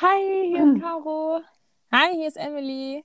Hi, hier ist Caro. Hi, hier ist Emily.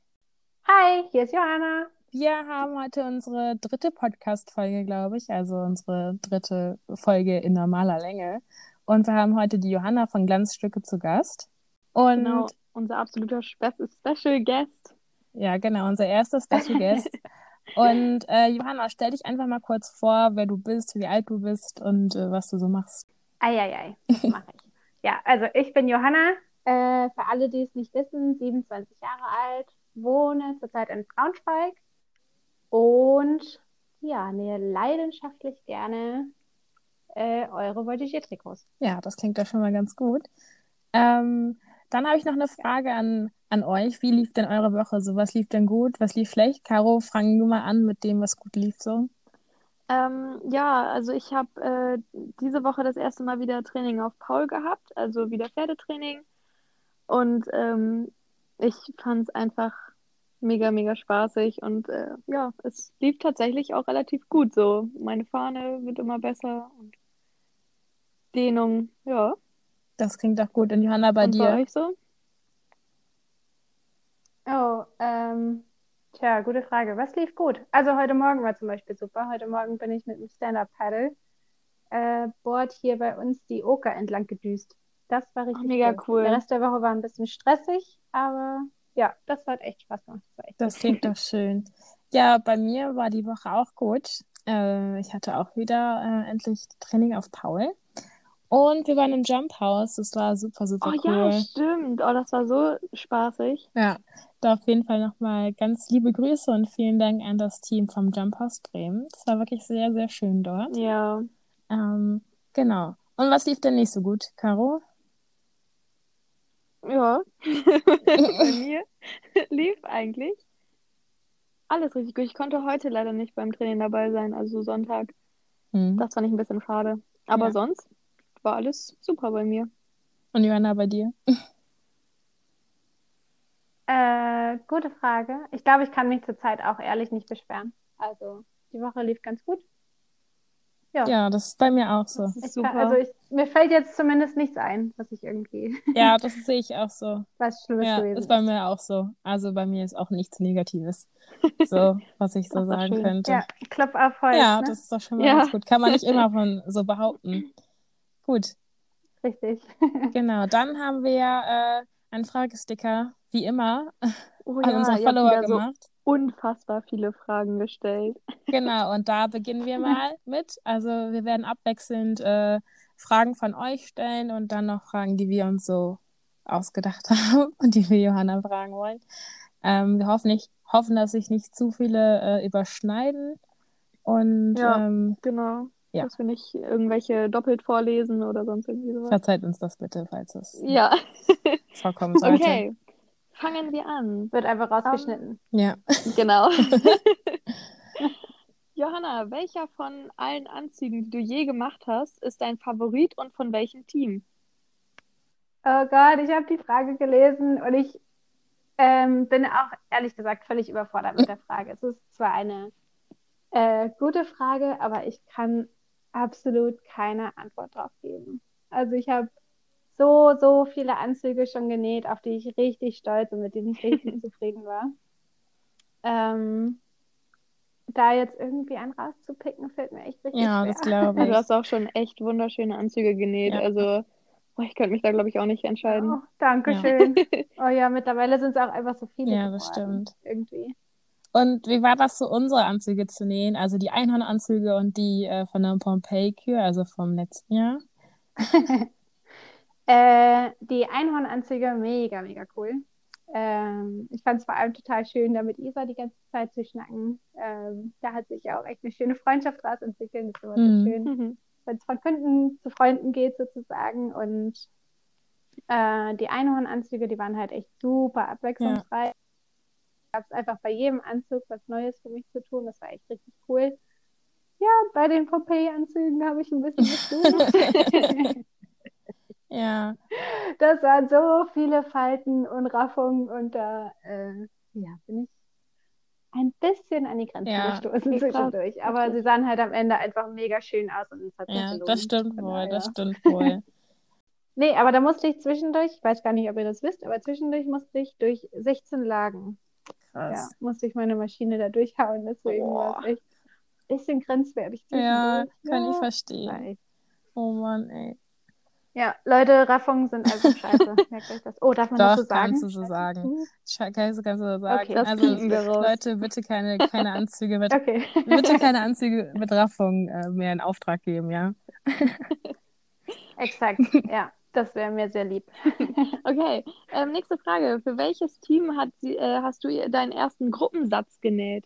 Hi, hier ist Johanna. Wir haben heute unsere dritte Podcast-Folge, glaube ich, also unsere dritte Folge in normaler Länge. Und wir haben heute die Johanna von Glanzstücke zu Gast. Und Genau, unser absoluter Spe Special Guest. ja, genau, unser erster Special Guest. Und äh, Johanna, stell dich einfach mal kurz vor, wer du bist, wie alt du bist und äh, was du so machst. Eieiei, das mache ich. Ja, also ich bin Johanna. Äh, für alle, die es nicht wissen, 27 Jahre alt, wohne zurzeit in Braunschweig und ja, nähe leidenschaftlich gerne äh, eure Voltigé-Trikots. Ja, das klingt doch schon mal ganz gut. Ähm, dann habe ich noch eine Frage an, an euch. Wie lief denn eure Woche so? Was lief denn gut? Was lief schlecht? Caro, fangen wir mal an mit dem, was gut lief so. Ähm, ja, also ich habe äh, diese Woche das erste Mal wieder Training auf Paul gehabt, also wieder Pferdetraining. Und ähm, ich fand es einfach mega, mega spaßig und äh, ja, es lief tatsächlich auch relativ gut so. Meine Fahne wird immer besser und Dehnung, ja. Das klingt doch gut. Und Johanna, bei und dir? bei euch so? Oh, ähm, tja, gute Frage. Was lief gut? Also heute Morgen war zum Beispiel super. Heute Morgen bin ich mit dem Stand-Up-Paddle äh, Board hier bei uns die Oker entlang gedüst. Das war richtig mega cool. Der Rest der Woche war ein bisschen stressig, aber ja, das hat echt Spaß gemacht. Das klingt doch schön. Ja, bei mir war die Woche auch gut. Äh, ich hatte auch wieder äh, endlich Training auf Paul. Und wir waren im Jump House. Das war super, super Oh cool. ja, stimmt. Oh, das war so spaßig. Ja, da auf jeden Fall nochmal ganz liebe Grüße und vielen Dank an das Team vom Jump House Bremen. Es war wirklich sehr, sehr schön dort. Ja. Ähm, genau. Und was lief denn nicht so gut, Caro? Ja, bei mir lief eigentlich alles richtig gut. Ich konnte heute leider nicht beim Training dabei sein, also Sonntag. Hm. Das fand ich ein bisschen schade. Aber Ja. sonst war alles super bei mir. Und Johanna, bei dir? Äh, gute Frage. Ich glaube, ich kann mich zurzeit auch ehrlich nicht beschweren. Also, die Woche lief ganz gut. Ja. Ja, das ist bei mir auch so. Super. kann, also ich, mir fällt jetzt zumindest nichts ein, was ich irgendwie, Ja, das sehe ich auch so. was Schlimmes Ja, gewesen ist bei mir auch so. Also bei mir ist auch nichts Negatives. So, was ich so sagen schön. könnte. Ja, Klopf auf Holz, Ja, ne? das ist doch schon mal Ja. ganz gut. Kann man nicht immer von so behaupten. Gut, Richtig. genau. Dann haben wir äh, einen Fragesticker, wie immer, Oh an ja, unsere Follower wieder so gemacht. Unfassbar viele Fragen gestellt. Genau, und da beginnen wir mal mit. Also wir werden abwechselnd äh, Fragen von euch stellen und dann noch Fragen, die wir uns so ausgedacht haben und die wir Johanna fragen wollen. Ähm, wir hoffen, nicht, hoffen, dass sich nicht zu viele äh, überschneiden. Und Ja. ähm, Genau. Ja. Dass wir nicht irgendwelche doppelt vorlesen oder sonst irgendwie sowas. verzeiht uns das bitte, falls es Ja, vorkommen sollte. okay. Fangen wir an. Wird einfach rausgeschnitten. Ja. Genau. Johanna, welcher von allen Anzügen, die du je gemacht hast, ist dein Favorit und von welchem Team? Oh Gott, ich habe die Frage gelesen und ich ähm, bin auch ehrlich gesagt völlig überfordert mit der Frage. Es ist zwar eine äh, gute Frage, aber ich kann absolut keine Antwort drauf geben. Also ich habe so, so viele Anzüge schon genäht, auf die ich richtig stolz und mit denen ich richtig zufrieden war. Ähm, da jetzt irgendwie einen rauszupicken, fällt mir echt richtig Ja, schwer. das glaube Also, du ich. hast auch schon echt wunderschöne Anzüge genäht. Ja. Also, boah, ich könnte mich da, glaube ich, auch nicht entscheiden. Oh, danke schön. Oh ja, mittlerweile sind es auch einfach so viele Ja, das stimmt. Irgendwie. Und wie war das so, unsere Anzüge zu nähen? Also die Einhornanzüge und die äh, von der Pompeii-Kür, also vom letzten Jahr. Äh, die Einhornanzüge, mega, mega cool. Ähm, ich fand es vor allem total schön, da mit Isa die ganze Zeit zu schnacken. Ähm, da hat sich ja auch echt eine schöne Freundschaft draus entwickelt. Das ist immer Mhm. so schön, Mhm. wenn es von Kunden zu Freunden geht sozusagen. Und äh, die Einhornanzüge, die waren halt echt super abwechslungsreich. Gab es einfach bei jedem Anzug was Neues für mich zu tun. Das war echt richtig cool. Ja, bei den Pompeii-Anzügen habe ich ein bisschen gesucht. Ja, Das waren so viele Falten und Raffungen und da äh, ja, bin ich ein bisschen an die Grenzen Ja, gestoßen zwischendurch. Aber sie sahen halt am Ende einfach mega schön aus und es hat ja, gelohnt. das stimmt wohl, das stimmt wohl. Nee, aber da musste ich zwischendurch, ich weiß gar nicht, ob ihr das wisst, aber zwischendurch musste ich durch 16 Lagen. Ja, Krass. musste ich meine Maschine da durchhauen. Deswegen war es echt ein bisschen grenzwertig Ja, kann ich Ja, war verstehen. echt. Oh Mann, ey. Ja, Leute, Raffungen sind also scheiße. Merkt euch das. Oh, darf man das Doch, so sagen? kannst du so sagen. Scha- Kannst du so sagen. Okay, Das Also. Leute, bitte keine, keine Anzüge mit, Okay. bitte keine Anzüge mit Raffung äh, mehr in Auftrag geben, ja? Exakt, ja. Das wäre mir sehr lieb. Okay, ähm, nächste Frage. Für welches Team hat sie, äh, hast du ihr- deinen ersten Gruppensatz genäht?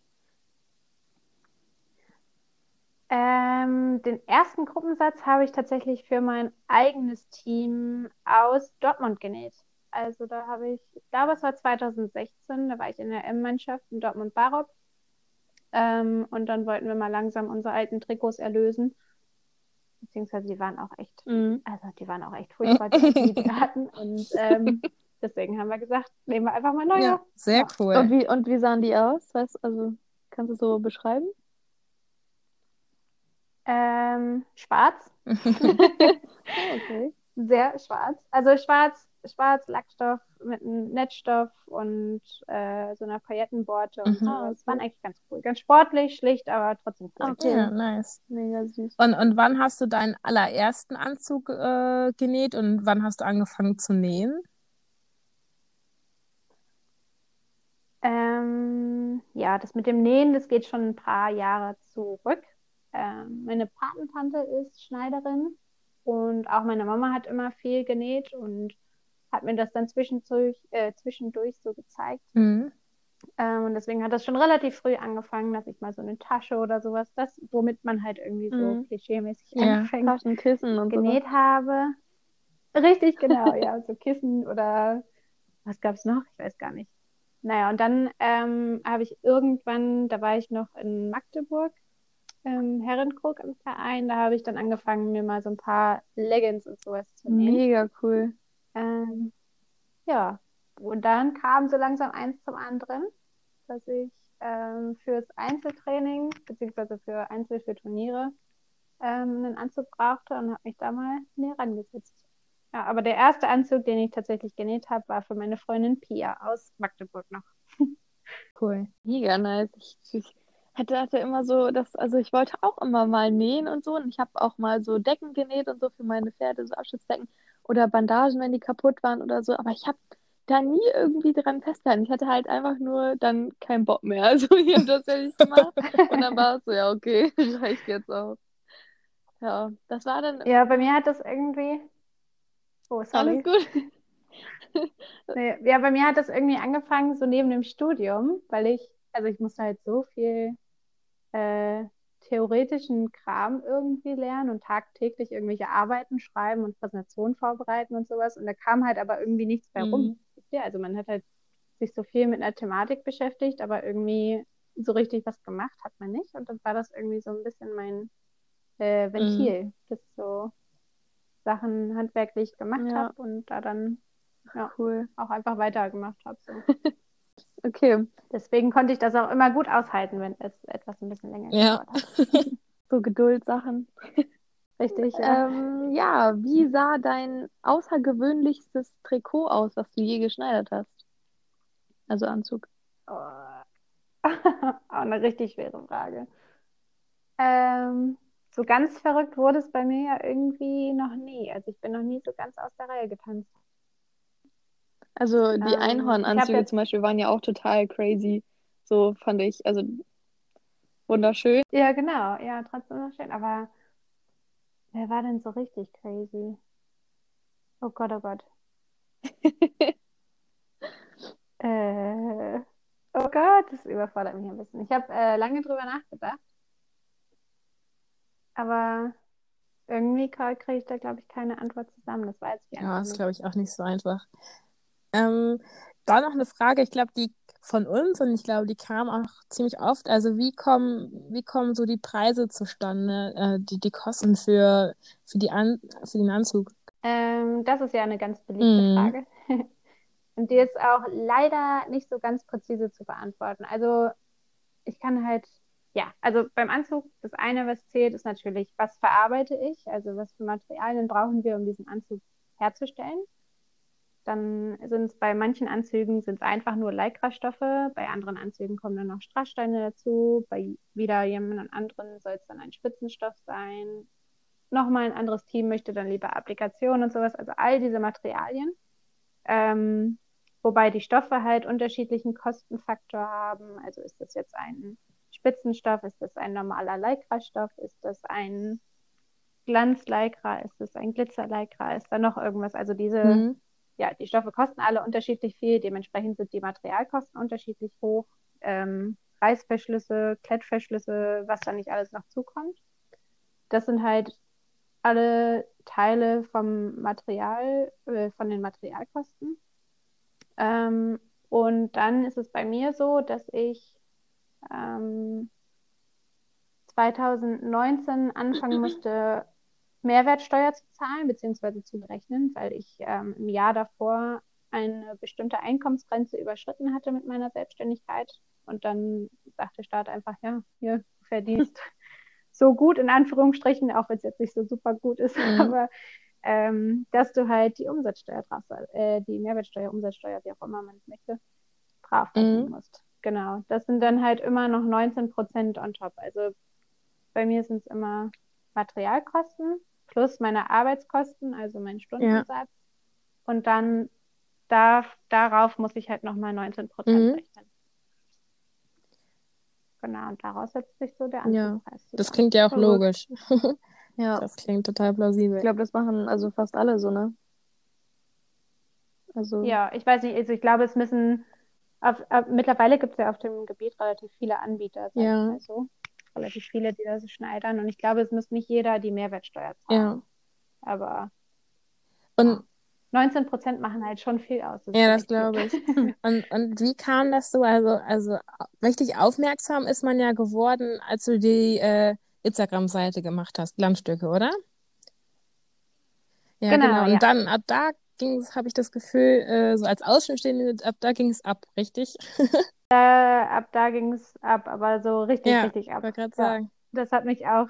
Ähm, den ersten Gruppensatz habe ich tatsächlich für mein eigenes Team aus Dortmund genäht. Also da habe ich, ich glaube, es war 2016, da war ich in der M-Mannschaft in Dortmund-Barop. Ähm, und dann wollten wir mal langsam unsere alten Trikots erlösen. Beziehungsweise die waren auch echt, Mhm. also die waren auch echt furchtbar, die, die wir hatten. Und ähm, deswegen haben wir gesagt, nehmen wir einfach mal neue. Ja, sehr cool. Und wie, und wie sahen die aus? Weißt, also, kannst du es so beschreiben? Ähm, schwarz. Okay. Sehr schwarz. Also schwarz, schwarz, Lackstoff mit einem Netzstoff und äh, so einer Paillettenborte und Mhm. so. Das okay. waren eigentlich ganz cool. Ganz sportlich, schlicht, aber trotzdem cool. Okay. Ja, nice. Mega süß. Und, und wann hast du deinen allerersten Anzug äh, genäht und wann hast du angefangen zu nähen? Ähm, ja, das mit dem Nähen, das geht schon ein paar Jahre zurück. Ähm, meine Patentante ist Schneiderin und auch meine Mama hat immer viel genäht und hat mir das dann zwischendurch, äh, zwischendurch so gezeigt. Mhm. Ähm, und deswegen hat das schon relativ früh angefangen, dass ich mal so eine Tasche oder sowas, das, womit man halt irgendwie so Mhm. klischeemäßig Ja. anfängt, Taschenkissen und so. genäht habe. Richtig, genau, ja, so Kissen oder was gab es noch? Ich weiß gar nicht. Naja, und dann ähm, habe ich irgendwann, da war ich noch in Magdeburg, im Herrenkrug im Verein, da habe ich dann angefangen, mir mal so ein paar Leggings und sowas zu nähen. Mega cool. Ähm, ja, und dann kam so langsam eins zum anderen, dass ich ähm, fürs Einzeltraining, beziehungsweise für Einzel für Turniere, ähm, einen Anzug brauchte und habe mich da mal näher rangesetzt. Ja, aber der erste Anzug, den ich tatsächlich genäht habe, war für meine Freundin Pia aus Magdeburg noch. Cool. Mega nice. Ich, ich hatte, hatte immer so, das, also ich wollte auch immer mal nähen und so. Und ich habe auch mal so Decken genäht und so für meine Pferde, so Abschützdecken oder Bandagen, wenn die kaputt waren oder so. Aber ich habe da nie irgendwie dran festgehalten. Ich hatte halt einfach nur dann keinen Bock mehr. Also ich habe das fertig gemacht und dann war es so, ja, okay, reicht jetzt auch. Ja, das war dann Ja, bei mir hat das irgendwie. Oh, sorry. alles gut. Nee, ja, bei mir hat das irgendwie angefangen, so neben dem Studium, weil ich, also ich musste halt so viel äh, theoretischen Kram irgendwie lernen und tagtäglich irgendwelche Arbeiten schreiben und Präsentationen vorbereiten und sowas. Und da kam halt aber irgendwie nichts bei rum. Mhm. Also man hat halt sich so viel mit einer Thematik beschäftigt, aber irgendwie so richtig was gemacht hat man nicht. Und dann war das irgendwie so ein bisschen mein äh, Ventil, dass ich so Sachen handwerklich gemacht Ja. habe und da dann ja, Cool. auch einfach weitergemacht habe. So. Okay, Deswegen konnte ich das auch immer gut aushalten, wenn es etwas ein bisschen länger Ja. gedauert hat. so Geduldssachen. Richtig, ja. Ähm, ja, wie sah dein außergewöhnlichstes Trikot aus, was du je geschneidert hast? Also Anzug. Oh. Auch eine richtig schwere Frage. Ähm, so ganz verrückt wurde es bei mir ja irgendwie noch nie. Also ich bin noch nie so ganz aus der Reihe getanzt. Also die Ähm, Einhornanzüge jetzt- zum Beispiel waren ja auch total crazy. So fand ich. Also wunderschön. Ja, genau. Ja, trotzdem noch schön. Aber wer war denn so richtig crazy? Oh Gott, oh Gott. Äh, oh Gott, das überfordert mich ein bisschen. Ich habe äh, lange drüber nachgedacht. Aber irgendwie kriege ich da, glaube ich, keine Antwort zusammen. Das weiß ich Ja, ist, glaube ich, auch nicht so einfach. Ähm, da noch eine Frage, ich glaube, die von uns und ich glaube, die kam auch ziemlich oft. Also wie kommen, wie kommen so die Preise zustande, äh, die, die Kosten für, für die An für den Anzug? Ähm, das ist ja eine ganz beliebte Mhm. Frage. Und die ist auch leider nicht so ganz präzise zu beantworten. Also ich kann halt, ja, also beim Anzug, das eine, was zählt, ist natürlich, was verarbeite ich? Also was für Materialien brauchen wir, um diesen Anzug herzustellen. Dann sind es bei manchen Anzügen sind einfach nur Lycra-Stoffe, bei anderen Anzügen kommen dann noch Strasssteine dazu, bei wieder jemand anderen soll es dann ein Spitzenstoff sein. Nochmal ein anderes Team möchte dann lieber Applikationen und sowas, also all diese Materialien. Ähm, wobei die Stoffe halt unterschiedlichen Kostenfaktor haben. Also ist das jetzt ein Spitzenstoff, ist das ein normaler Lycra-Stoff, ist das ein Glanz-Lycra, ist das ein Glitzer-Lycra, ist da noch irgendwas? Also diese mhm ja, die Stoffe kosten alle unterschiedlich viel, dementsprechend sind die Materialkosten unterschiedlich hoch. Ähm, Reißverschlüsse, Klettverschlüsse, was da nicht alles noch zukommt. Das sind halt alle Teile vom Material, äh, von den Materialkosten. Ähm, und dann ist es bei mir so, dass ich ähm, 2019 anfangen musste, Mehrwertsteuer zu zahlen bzw. zu berechnen, weil ich ähm, im Jahr davor eine bestimmte Einkommensgrenze überschritten hatte mit meiner Selbstständigkeit. Und dann sagt der Staat einfach, ja, hier, du verdienst so gut in Anführungsstrichen, auch wenn es jetzt nicht so super gut ist, mhm. aber ähm, dass du halt die Umsatzsteuer drauf, äh, die Mehrwertsteuer, Umsatzsteuer, wie auch immer man es möchte, drauf mhm. musst. Genau. Das sind dann halt immer noch 19 Prozent on top. Also bei mir sind es immer Materialkosten plus meine Arbeitskosten, also mein Stundensatz. Ja. Und dann darf, darauf muss ich halt nochmal 19 Prozent mhm. rechnen. Genau, und daraus setzt sich so der Anzugspreis. Ja, das klingt ja auch logisch. ja. Das klingt total plausibel. Ich glaube, das machen also fast alle so, ne? Also. Ja, ich weiß nicht, also ich glaube, es müssen, auf, auf, mittlerweile gibt es ja auf dem Gebiet relativ viele Anbieter, sag ja. ich mal so relativ viele, die das schneidern. Und ich glaube, es muss nicht jeder die Mehrwertsteuer zahlen. Ja. Aber und 19 Prozent machen halt schon viel aus. Das ja, das glaube ich. und, und wie kam das so? Also, also richtig aufmerksam ist man ja geworden, als du die äh, Instagram-Seite gemacht hast, Landstücke, oder? Ja, genau. genau. Und ja. dann ab da ging es, habe ich das Gefühl, äh, so als Außenstehende, ab da ging es ab, richtig? Äh, ab da ging es ab, aber so richtig, ja, richtig ab. Ich gerade sagen. Das hat mich auch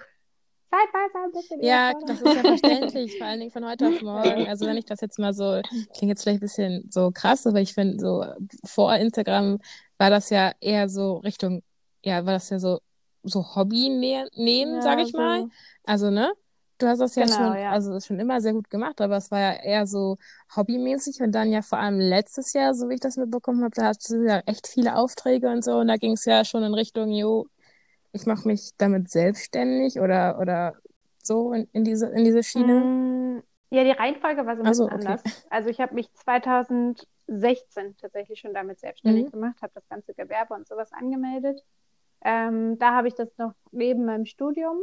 zeitweise ein bisschen Ja, das ist ja verständlich, vor allen Dingen von heute auf morgen. Also wenn ich das jetzt mal so, klingt jetzt vielleicht ein bisschen so krass, aber ich finde so vor Instagram war das ja eher so Richtung, ja, war das ja so, so Hobby nehmen, ja, sag ich so. mal. Also, ne? Du hast das ja genau, schon, ja. also schon immer sehr gut gemacht, aber es war ja eher so hobbymäßig und dann ja vor allem letztes Jahr, so wie ich das mitbekommen habe, da hast du ja echt viele Aufträge und so und da ging es ja schon in Richtung, jo, ich mache mich damit selbstständig oder, oder so in, in, diese, in diese Schiene? Mm, ja, die Reihenfolge war so ein bisschen okay. anders. Also ich habe mich 2016 tatsächlich schon damit selbstständig mhm. gemacht, habe das ganze Gewerbe und sowas angemeldet. Ähm, da habe ich das noch neben meinem Studium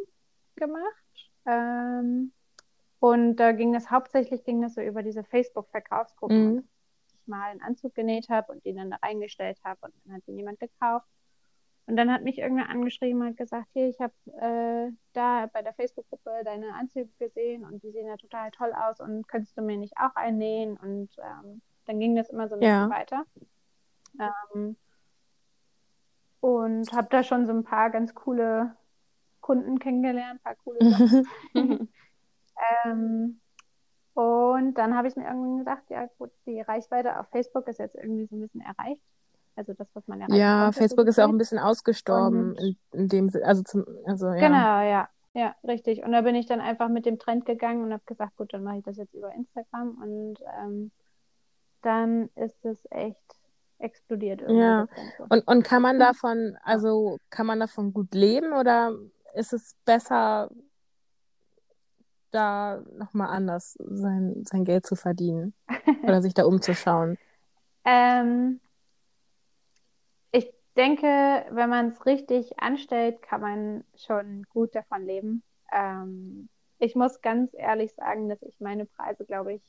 gemacht ähm, und da ging es hauptsächlich ging das so über diese Facebook-Verkaufsgruppen, mhm. ich mal einen Anzug genäht habe und den dann da reingestellt habe und dann hat ihn jemand gekauft. Und dann hat mich irgendwer angeschrieben und gesagt, hier, ich habe äh, da bei der Facebook-Gruppe deine Anzüge gesehen und die sehen ja total toll aus und könntest du mir nicht auch einnähen? Und ähm, dann ging das immer so ein bisschen weiter. Ähm, und habe da schon so ein paar ganz coole Kunden kennengelernt, ein paar coole Sachen. ähm, und dann habe ich mir irgendwann gesagt, ja gut, die Reichweite auf Facebook ist jetzt irgendwie so ein bisschen erreicht. Also das, was man erreicht. Ja, Facebook ist ja auch ein bisschen ausgestorben in, in, dem also zum, also ja. Genau, ja. Ja, richtig. Und da bin ich dann einfach mit dem Trend gegangen und habe gesagt, gut, dann mache ich das jetzt über Instagram und ähm, dann ist es echt explodiert. Ja. Und, und kann man davon, also kann man davon gut leben oder ist es besser, da nochmal anders sein, sein Geld zu verdienen oder sich da umzuschauen? ähm, ich denke, wenn man es richtig anstellt, kann man schon gut davon leben. Ähm, ich muss ganz ehrlich sagen, dass ich meine Preise, glaube ich,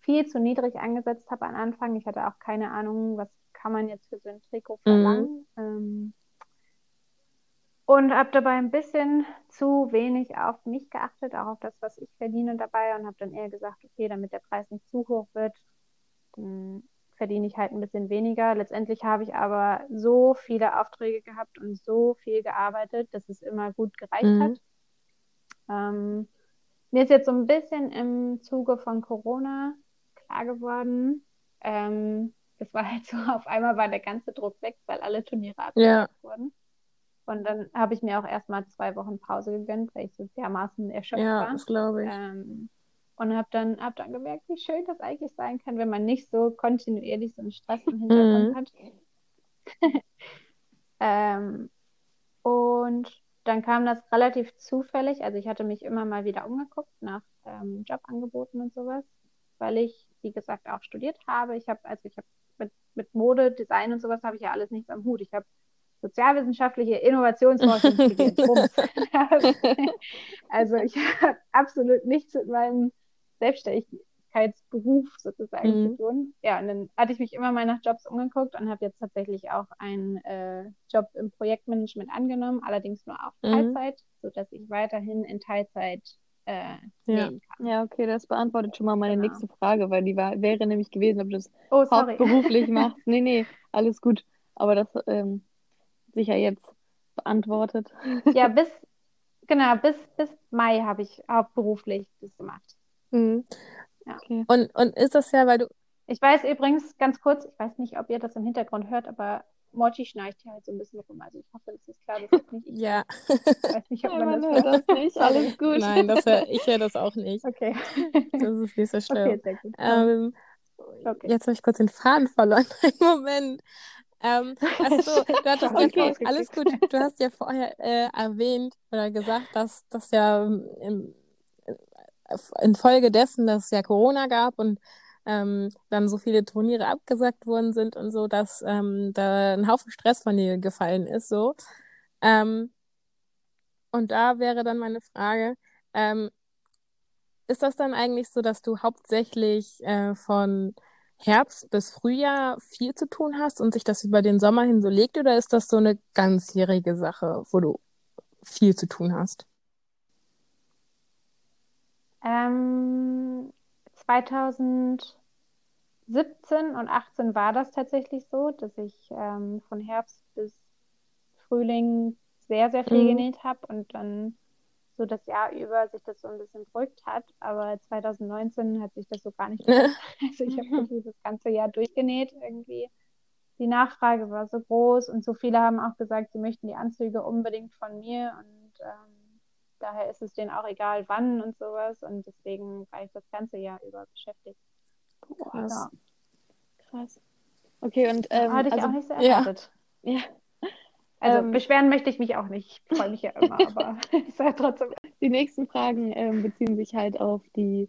viel zu niedrig angesetzt habe am Anfang. Ich hatte auch keine Ahnung, was kann man jetzt für so ein Trikot mhm. verlangen. Mhm. Ähm, und habe dabei ein bisschen zu wenig auf mich geachtet, auch auf das, was ich verdiene dabei und habe dann eher gesagt, okay, damit der Preis nicht zu hoch wird, dann verdiene ich halt ein bisschen weniger. Letztendlich habe ich aber so viele Aufträge gehabt und so viel gearbeitet, dass es immer gut gereicht mhm. hat. Ähm, mir ist jetzt so ein bisschen im Zuge von Corona klar geworden, ähm, das war halt so, auf einmal war der ganze Druck weg, weil alle Turniere abgesagt Ja. wurden. Und dann habe ich mir auch erstmal zwei Wochen Pause gegönnt, weil ich so dermaßen erschöpft Ja, war. das glaube ich. Ähm, und habe dann, hab dann gemerkt, wie schön das eigentlich sein kann, wenn man nicht so kontinuierlich so einen Stress im Hintergrund Mhm. hat. ähm, und dann kam das relativ zufällig. Also ich hatte mich immer mal wieder umgeguckt nach ähm, Jobangeboten und sowas, weil ich, wie gesagt, auch studiert habe. Ich habe, also ich habe mit, mit Mode, Design und sowas habe ich ja alles nichts am Hut. Ich habe sozialwissenschaftliche Innovationsforschung studiert. Also ich habe absolut nichts mit meinem Selbstständigkeitsberuf sozusagen Mhm. zu tun. Ja, und dann hatte ich mich immer mal nach Jobs umgeguckt und habe jetzt tatsächlich auch einen äh, Job im Projektmanagement angenommen, allerdings nur auf Mhm. Teilzeit, sodass ich weiterhin in Teilzeit äh, Ja. Ja, okay, das beantwortet schon mal meine Genau. nächste Frage, weil die war, wäre nämlich gewesen, ob du das Oh, hauptberuflich machst. Nee, nee, alles gut. Aber das ähm, sicher jetzt beantwortet. Ja, bis, genau, bis, bis Mai habe ich hauptberuflich das gemacht. Mhm. Okay. Und, und ist das ja, weil du. Ich weiß übrigens, ganz kurz, ich weiß nicht, ob ihr das im Hintergrund hört, aber Morty schnarcht hier halt so ein bisschen rum. Also ich hoffe, das ist klar, das ist nicht ich. Ja. weiß nicht, ob Nein, man man das hört das nicht. Alles gut. Nein, das hör, ich höre das auch nicht. Okay. Das ist nicht so Okay, schlimm. sehr gut. Ähm, Okay. Jetzt habe ich kurz den Faden verloren. Moment. Ähm, achso, du hattest ja Okay. vor, alles gut. Du hast ja vorher äh, erwähnt oder gesagt, dass das ja im, infolge dessen, dass es ja Corona gab und ähm, dann so viele Turniere abgesagt worden sind und so, dass ähm, da ein Haufen Stress von dir gefallen ist, so. Ähm, und da wäre dann meine Frage, ähm, ist das dann eigentlich so, dass du hauptsächlich äh, von Herbst bis Frühjahr viel zu tun hast und sich das über den Sommer hin so legt, oder ist das so eine ganzjährige Sache, wo du viel zu tun hast? Ähm, 2017 und 18 war das tatsächlich so, dass ich ähm, von Herbst bis Frühling sehr, sehr viel Mhm. genäht habe und dann so das Jahr über sich das so ein bisschen beruhigt hat. Aber 2019 hat sich das so gar nicht beruhigt. Also ich habe das ganze Jahr durchgenäht irgendwie. Die Nachfrage war so groß und so viele haben auch gesagt, sie möchten die Anzüge unbedingt von mir und ähm, daher ist es denen auch egal, wann und sowas und deswegen war ich das ganze Jahr über beschäftigt. Krass. Ja. Krass. Okay, und ähm, Hatte ich also, auch nicht so ja. erwartet. ja, Also Ähm, beschweren möchte ich mich auch nicht. Ich freue mich ja immer, aber es war trotzdem. die nächsten Fragen ähm, beziehen sich halt auf die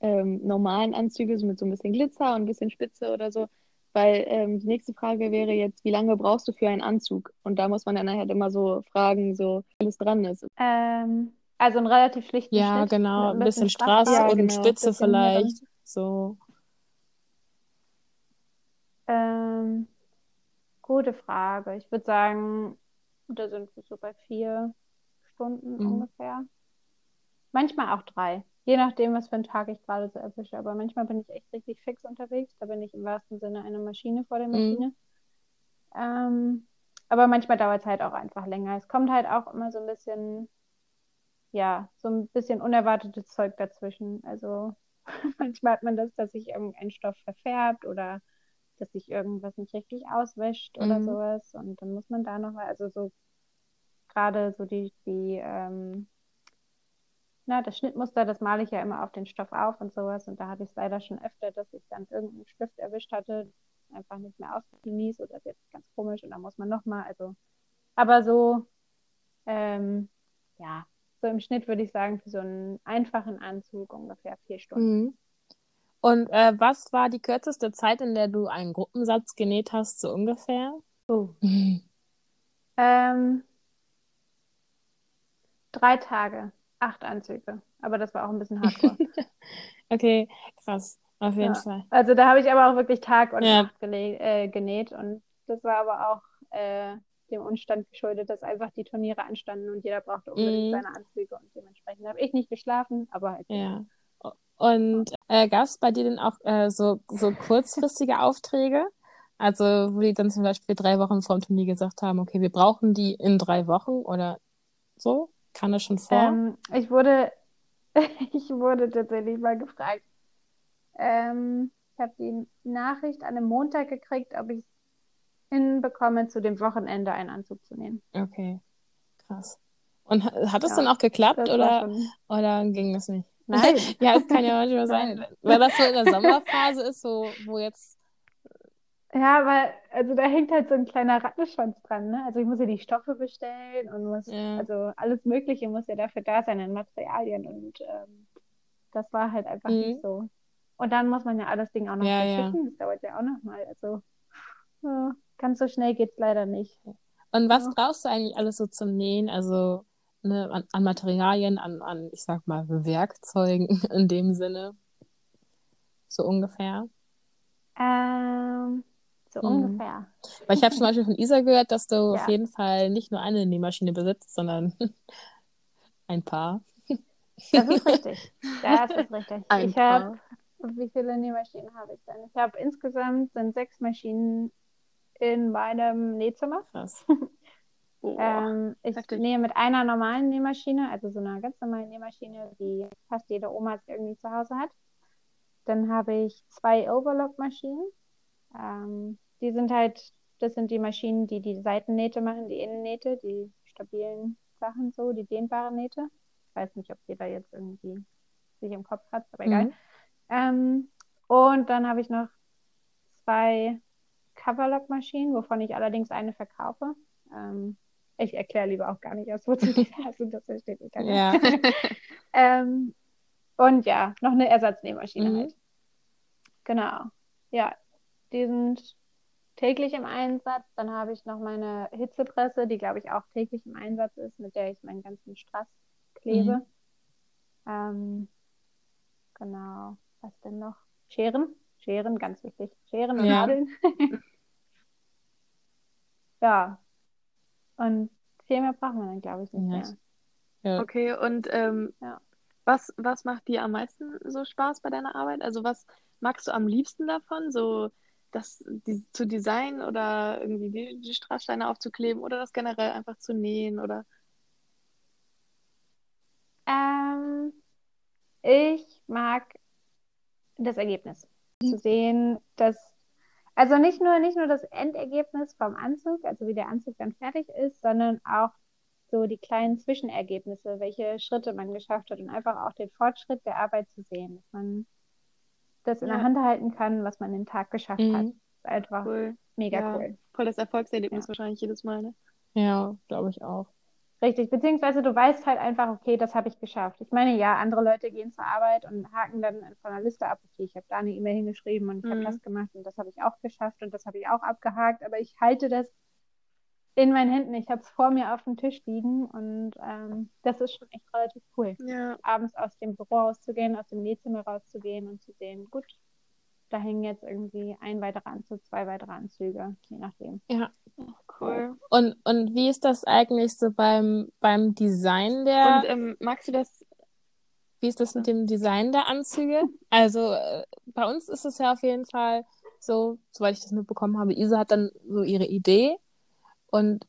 ähm, normalen Anzüge, so mit so ein bisschen Glitzer und ein bisschen Spitze oder so. Weil ähm, die nächste Frage wäre jetzt, wie lange brauchst du für einen Anzug? Und da muss man dann halt immer so fragen, so alles dran ist. Ähm, also einen relativ schlichten Ja, Schnitt genau. Ein bisschen Strass Strass Ja, und genau. Spitze Bisschen vielleicht. So. Ähm, gute Frage. Ich würde sagen, da sind wir so bei vier Stunden Mhm. ungefähr. Manchmal auch drei. Je nachdem, was für einen Tag ich gerade so erwische. Aber manchmal bin ich echt richtig fix unterwegs. Da bin ich im wahrsten Sinne eine Maschine vor der Mhm. Maschine. Ähm, aber manchmal dauert es halt auch einfach länger. Es kommt halt auch immer so ein bisschen, ja, so ein bisschen unerwartetes Zeug dazwischen. Also manchmal hat man das, dass sich irgendein Stoff verfärbt oder dass sich irgendwas nicht richtig auswäscht oder Mhm. sowas. Und dann muss man da nochmal, also so gerade so die, die, ähm, na, das Schnittmuster, das male ich ja immer auf den Stoff auf und sowas. Und da hatte ich es leider schon öfter, dass ich dann irgendeinen Stift erwischt hatte, einfach nicht mehr ausgehen ließ oder das jetzt ganz komisch und dann muss man nochmal, also, aber so, ähm, ja, so im Schnitt würde ich sagen, für so einen einfachen Anzug ungefähr vier Stunden. Mhm. Und äh, was war die kürzeste Zeit, in der du einen Gruppensatz genäht hast, so ungefähr? Oh. Ähm, drei Tage, acht Anzüge. Aber das war auch ein bisschen hardcore. Okay, krass. Auf jeden Ja. Fall. Also da habe ich aber auch wirklich Tag und Ja. Nacht äh, genäht und das war aber auch äh, dem Umstand geschuldet, dass einfach die Turniere anstanden und jeder brauchte unbedingt Mhm. seine Anzüge und dementsprechend habe ich nicht geschlafen, aber halt Ja. Und äh, gab es bei dir denn auch äh, so, so kurzfristige Aufträge? Also, wo die dann zum Beispiel drei Wochen vorm Turnier gesagt haben, okay, wir brauchen die in drei Wochen oder so? Kam das schon vor? Ähm, ich wurde ich wurde tatsächlich mal gefragt. Ähm, ich habe die Nachricht an einem Montag gekriegt, ob ich es hinbekomme, zu dem Wochenende einen Anzug zu nähen. Okay, krass. Und ha- hat es Ja, dann auch geklappt oder, schon. oder ging das nicht? Nein. Ja, es kann ja manchmal sein, weil das so in der Sommerphase ist, so, wo jetzt, Ja, aber also da hängt halt so ein kleiner Rattenschwanz dran, ne? Also ich muss ja die Stoffe bestellen und muss, Ja. also alles Mögliche muss ja dafür da sein an Materialien und ähm, das war halt einfach Mhm. nicht so. Und dann muss man ja alles Ding auch noch Ja, ja. verschicken, das dauert ja auch noch mal. Also ja, ganz so schnell geht's leider nicht. Und was Ja. brauchst du eigentlich alles so zum Nähen? Also ne, an, an Materialien, an, an, ich sag mal, Werkzeugen in dem Sinne. So ungefähr. Ähm, so Mhm. ungefähr. Weil ich habe zum Beispiel von Isa gehört, dass du auf Ja. jeden Fall nicht nur eine Nähmaschine besitzt, sondern ein paar. Das ist richtig. Das ist richtig. Ein Ich habe, wie viele Nähmaschinen habe ich denn? Ich habe insgesamt sind sechs Maschinen in meinem Nähzimmer. Krass. Ähm, ich heftig. nähe mit einer normalen Nähmaschine, also so einer ganz normalen Nähmaschine, die fast jede Oma irgendwie zu Hause hat. Dann habe ich zwei Overlock-Maschinen. Ähm, die sind halt, das sind die Maschinen, die die Seitennähte machen, die Innennähte, die stabilen Sachen so, die dehnbaren Nähte. Ich weiß nicht, ob jeder jetzt irgendwie sich im Kopf hat, aber egal. Mhm. Ähm, und dann habe ich noch zwei Coverlock-Maschinen, wovon ich allerdings eine verkaufe. Ähm, ich erkläre lieber auch gar nicht erst, wozu die da sind, das versteht eh keiner. Ja. Ähm, und ja, noch eine Ersatznähmaschine Mhm. halt. Genau. Ja, die sind täglich im Einsatz. Dann habe ich noch meine Hitzepresse, die glaube ich auch täglich im Einsatz ist, mit der ich meinen ganzen Strass klebe. Mhm. Ähm, genau. Was denn noch? Scheren. Scheren, ganz wichtig. Scheren und Ja. Nadeln. ja. Und viel mehr brauchen wir dann, glaube ich, nicht Ja, mehr. Ja. Okay, und ähm, Ja. was, was macht dir am meisten so Spaß bei deiner Arbeit? Also was magst du am liebsten davon? So das die, zu designen oder irgendwie die, die Strasssteine aufzukleben oder das generell einfach zu nähen oder Ähm, ich mag das Ergebnis. Zu sehen, dass, also nicht nur, nicht nur das Endergebnis vom Anzug, also wie der Anzug dann fertig ist, sondern auch so die kleinen Zwischenergebnisse, welche Schritte man geschafft hat und einfach auch den Fortschritt der Arbeit zu sehen, dass man das in der Ja. Hand halten kann, was man den Tag geschafft hat. Mhm. Ist einfach cool. mega Ja. cool. Voll das Erfolgserlebnis Ja. wahrscheinlich jedes Mal, ne? Ja, glaube ich auch. Richtig, beziehungsweise du weißt halt einfach, okay, das habe ich geschafft. Ich meine, ja, andere Leute gehen zur Arbeit und haken dann von der Liste ab, okay, ich habe da eine E-Mail hingeschrieben und ich habe Mhm. das gemacht und das habe ich auch geschafft und das habe ich auch abgehakt, aber ich halte das in meinen Händen. Ich habe es vor mir auf dem Tisch liegen und ähm, das ist schon echt relativ cool. Ja. Abends aus dem Büro rauszugehen, aus dem Nähzimmer rauszugehen und zu sehen, gut, da hängen jetzt irgendwie ein weiterer Anzug, zwei weitere Anzüge, je nachdem. Ja. Cool. Und, und wie ist das eigentlich so beim, beim Design der, Und ähm, magst du das? wie ist das mit dem Design der Anzüge? Also äh, bei uns ist es ja auf jeden Fall so, soweit ich das mitbekommen habe, Isa hat dann so ihre Idee und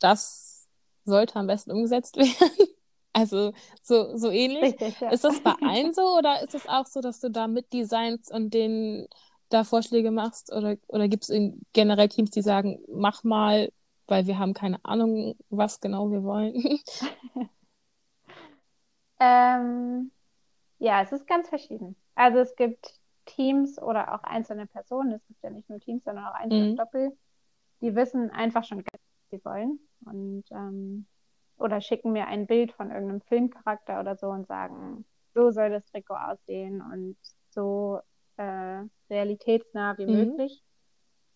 das sollte am besten umgesetzt werden. Also so, so ähnlich. Richtig, ja. Ist das bei allen so oder ist es auch so, dass du da mitdesignst und denen da Vorschläge machst? Oder, oder gibt es generell Teams, die sagen, mach mal, weil wir haben keine Ahnung, was genau wir wollen? Ähm, ja, es ist ganz verschieden. Also es gibt Teams oder auch einzelne Personen, es gibt ja nicht nur Teams, sondern auch einzelne Mhm. Doppel, die wissen einfach schon, was sie wollen und ähm, oder schicken mir ein Bild von irgendeinem Filmcharakter oder so und sagen, so soll das Trikot aussehen und so äh, realitätsnah wie Mhm. möglich.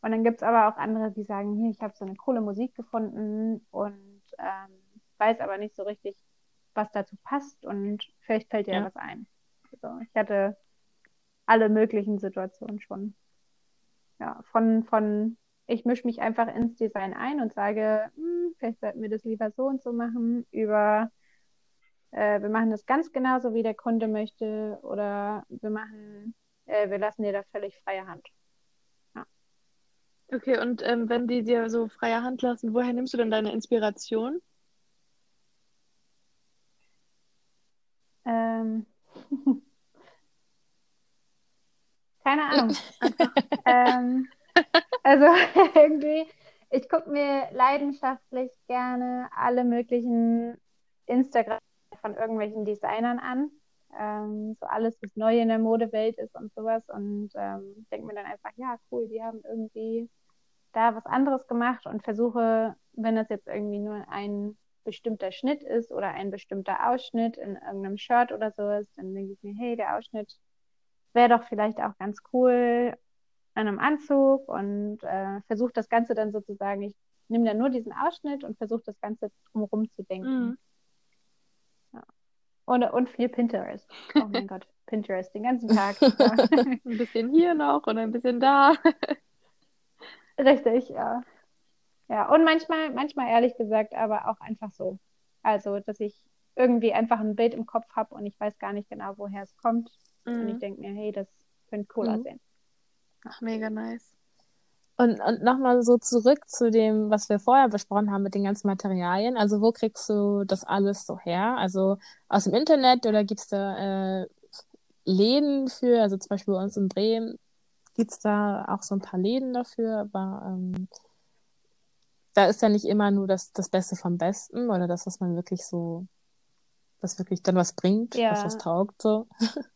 Und dann gibt es aber auch andere, die sagen, hier, ich habe so eine coole Musik gefunden und ähm, weiß aber nicht so richtig, was dazu passt und vielleicht fällt dir ja was ein. Also ich hatte alle möglichen Situationen schon. Ja, von, von ich mische mich einfach ins Design ein und sage, hm, vielleicht sollten wir das lieber so und so machen, über äh, wir machen das ganz genauso, wie der Kunde möchte, oder wir machen, äh, wir lassen dir da völlig freie Hand. Okay, und ähm, wenn die dir so freie Hand lassen, woher nimmst du denn deine Inspiration? Keine Ahnung. ähm, also irgendwie, ich gucke mir leidenschaftlich gerne alle möglichen Instagram von irgendwelchen Designern an. Ähm, so alles, was neu in der Modewelt ist und sowas. Und ähm, denke mir dann einfach, ja, cool, die haben irgendwie da was anderes gemacht und versuche, wenn das jetzt irgendwie nur ein bestimmter Schnitt ist oder ein bestimmter Ausschnitt in irgendeinem Shirt oder sowas, dann denke ich mir, hey, der Ausschnitt wäre doch vielleicht auch ganz cool einem Anzug und äh, versuche das Ganze dann sozusagen, ich nehme dann nur diesen Ausschnitt und versuche das Ganze drumherum zu denken. Mhm. Ja. Und, und viel Pinterest. Oh mein Gott, Pinterest den ganzen Tag. ein bisschen hier noch und ein bisschen da. Richtig, ja. Ja, und manchmal, manchmal ehrlich gesagt, aber auch einfach so. Also, dass ich irgendwie einfach ein Bild im Kopf habe und ich weiß gar nicht genau, woher es kommt. Mhm. Und ich denke mir, hey, das könnte cool mhm. aussehen. Ach, mega nice. Und, und nochmal so zurück zu dem, was wir vorher besprochen haben mit den ganzen Materialien. Also wo kriegst du das alles so her? Also aus dem Internet oder gibt es da äh, Läden für, also zum Beispiel bei uns in Bremen, gibt es da auch so ein paar Läden dafür, aber ähm, da ist ja nicht immer nur das, das Beste vom Besten oder das, was man wirklich so, was wirklich dann was bringt, ja. was was taugt so.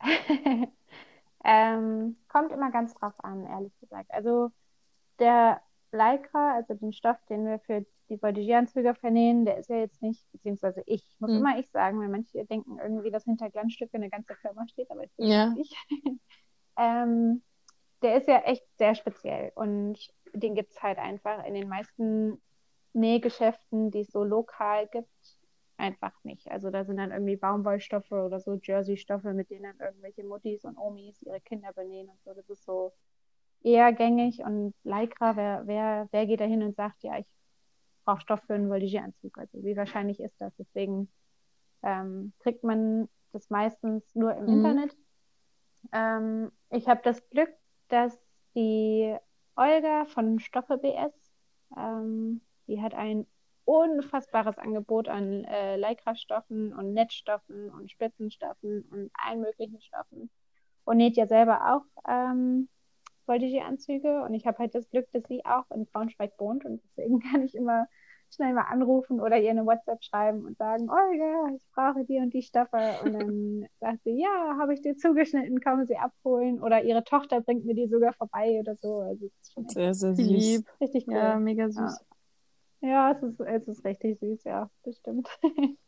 ähm, kommt immer ganz drauf an, ehrlich gesagt. Also der Lycra, also den Stoff, den wir für die Voltigieranzüge vernähen, der ist ja jetzt nicht, beziehungsweise ich, muss hm. immer ich sagen, weil manche denken irgendwie, dass hinter Glanzstücke eine ganze Firma steht, aber das ist ja. nicht. ähm, der ist ja echt sehr speziell und den gibt es halt einfach in den meisten Nähgeschäften, die es so lokal gibt, einfach nicht. Also da sind dann irgendwie Baumwollstoffe oder so Jersey-Stoffe, mit denen dann irgendwelche Muttis und Omis ihre Kinder benähen und so. Das ist so eher gängig und Lycra, wer, wer, wer geht da hin und sagt, ja, ich brauche Stoff für einen Voltigieranzug? Also wie wahrscheinlich ist das? Deswegen ähm, kriegt man das meistens nur im mhm. Internet. Ähm, ich habe das Glück, dass die Olga von Stoffe BS, ähm, die hat ein unfassbares Angebot an äh, Lycra-Stoffen und Netzstoffen und Spitzenstoffen und allen möglichen Stoffen. Und näht ja selber auch ähm, Voltigé-Anzüge. Und ich habe halt das Glück, dass sie auch in Braunschweig wohnt. Und deswegen kann ich immer schnell mal anrufen oder ihr eine WhatsApp schreiben und sagen, Olga, ich brauche die und die Stoffe. Und dann sagt sie, ja, habe ich dir zugeschnitten, kann man sie abholen. Oder ihre Tochter bringt mir die sogar vorbei oder so. Also das ist schon sehr, sehr süß. lieb. Richtig cool. Ja, mega süß. Ja. Ja, es ist, es ist richtig süß, ja, bestimmt.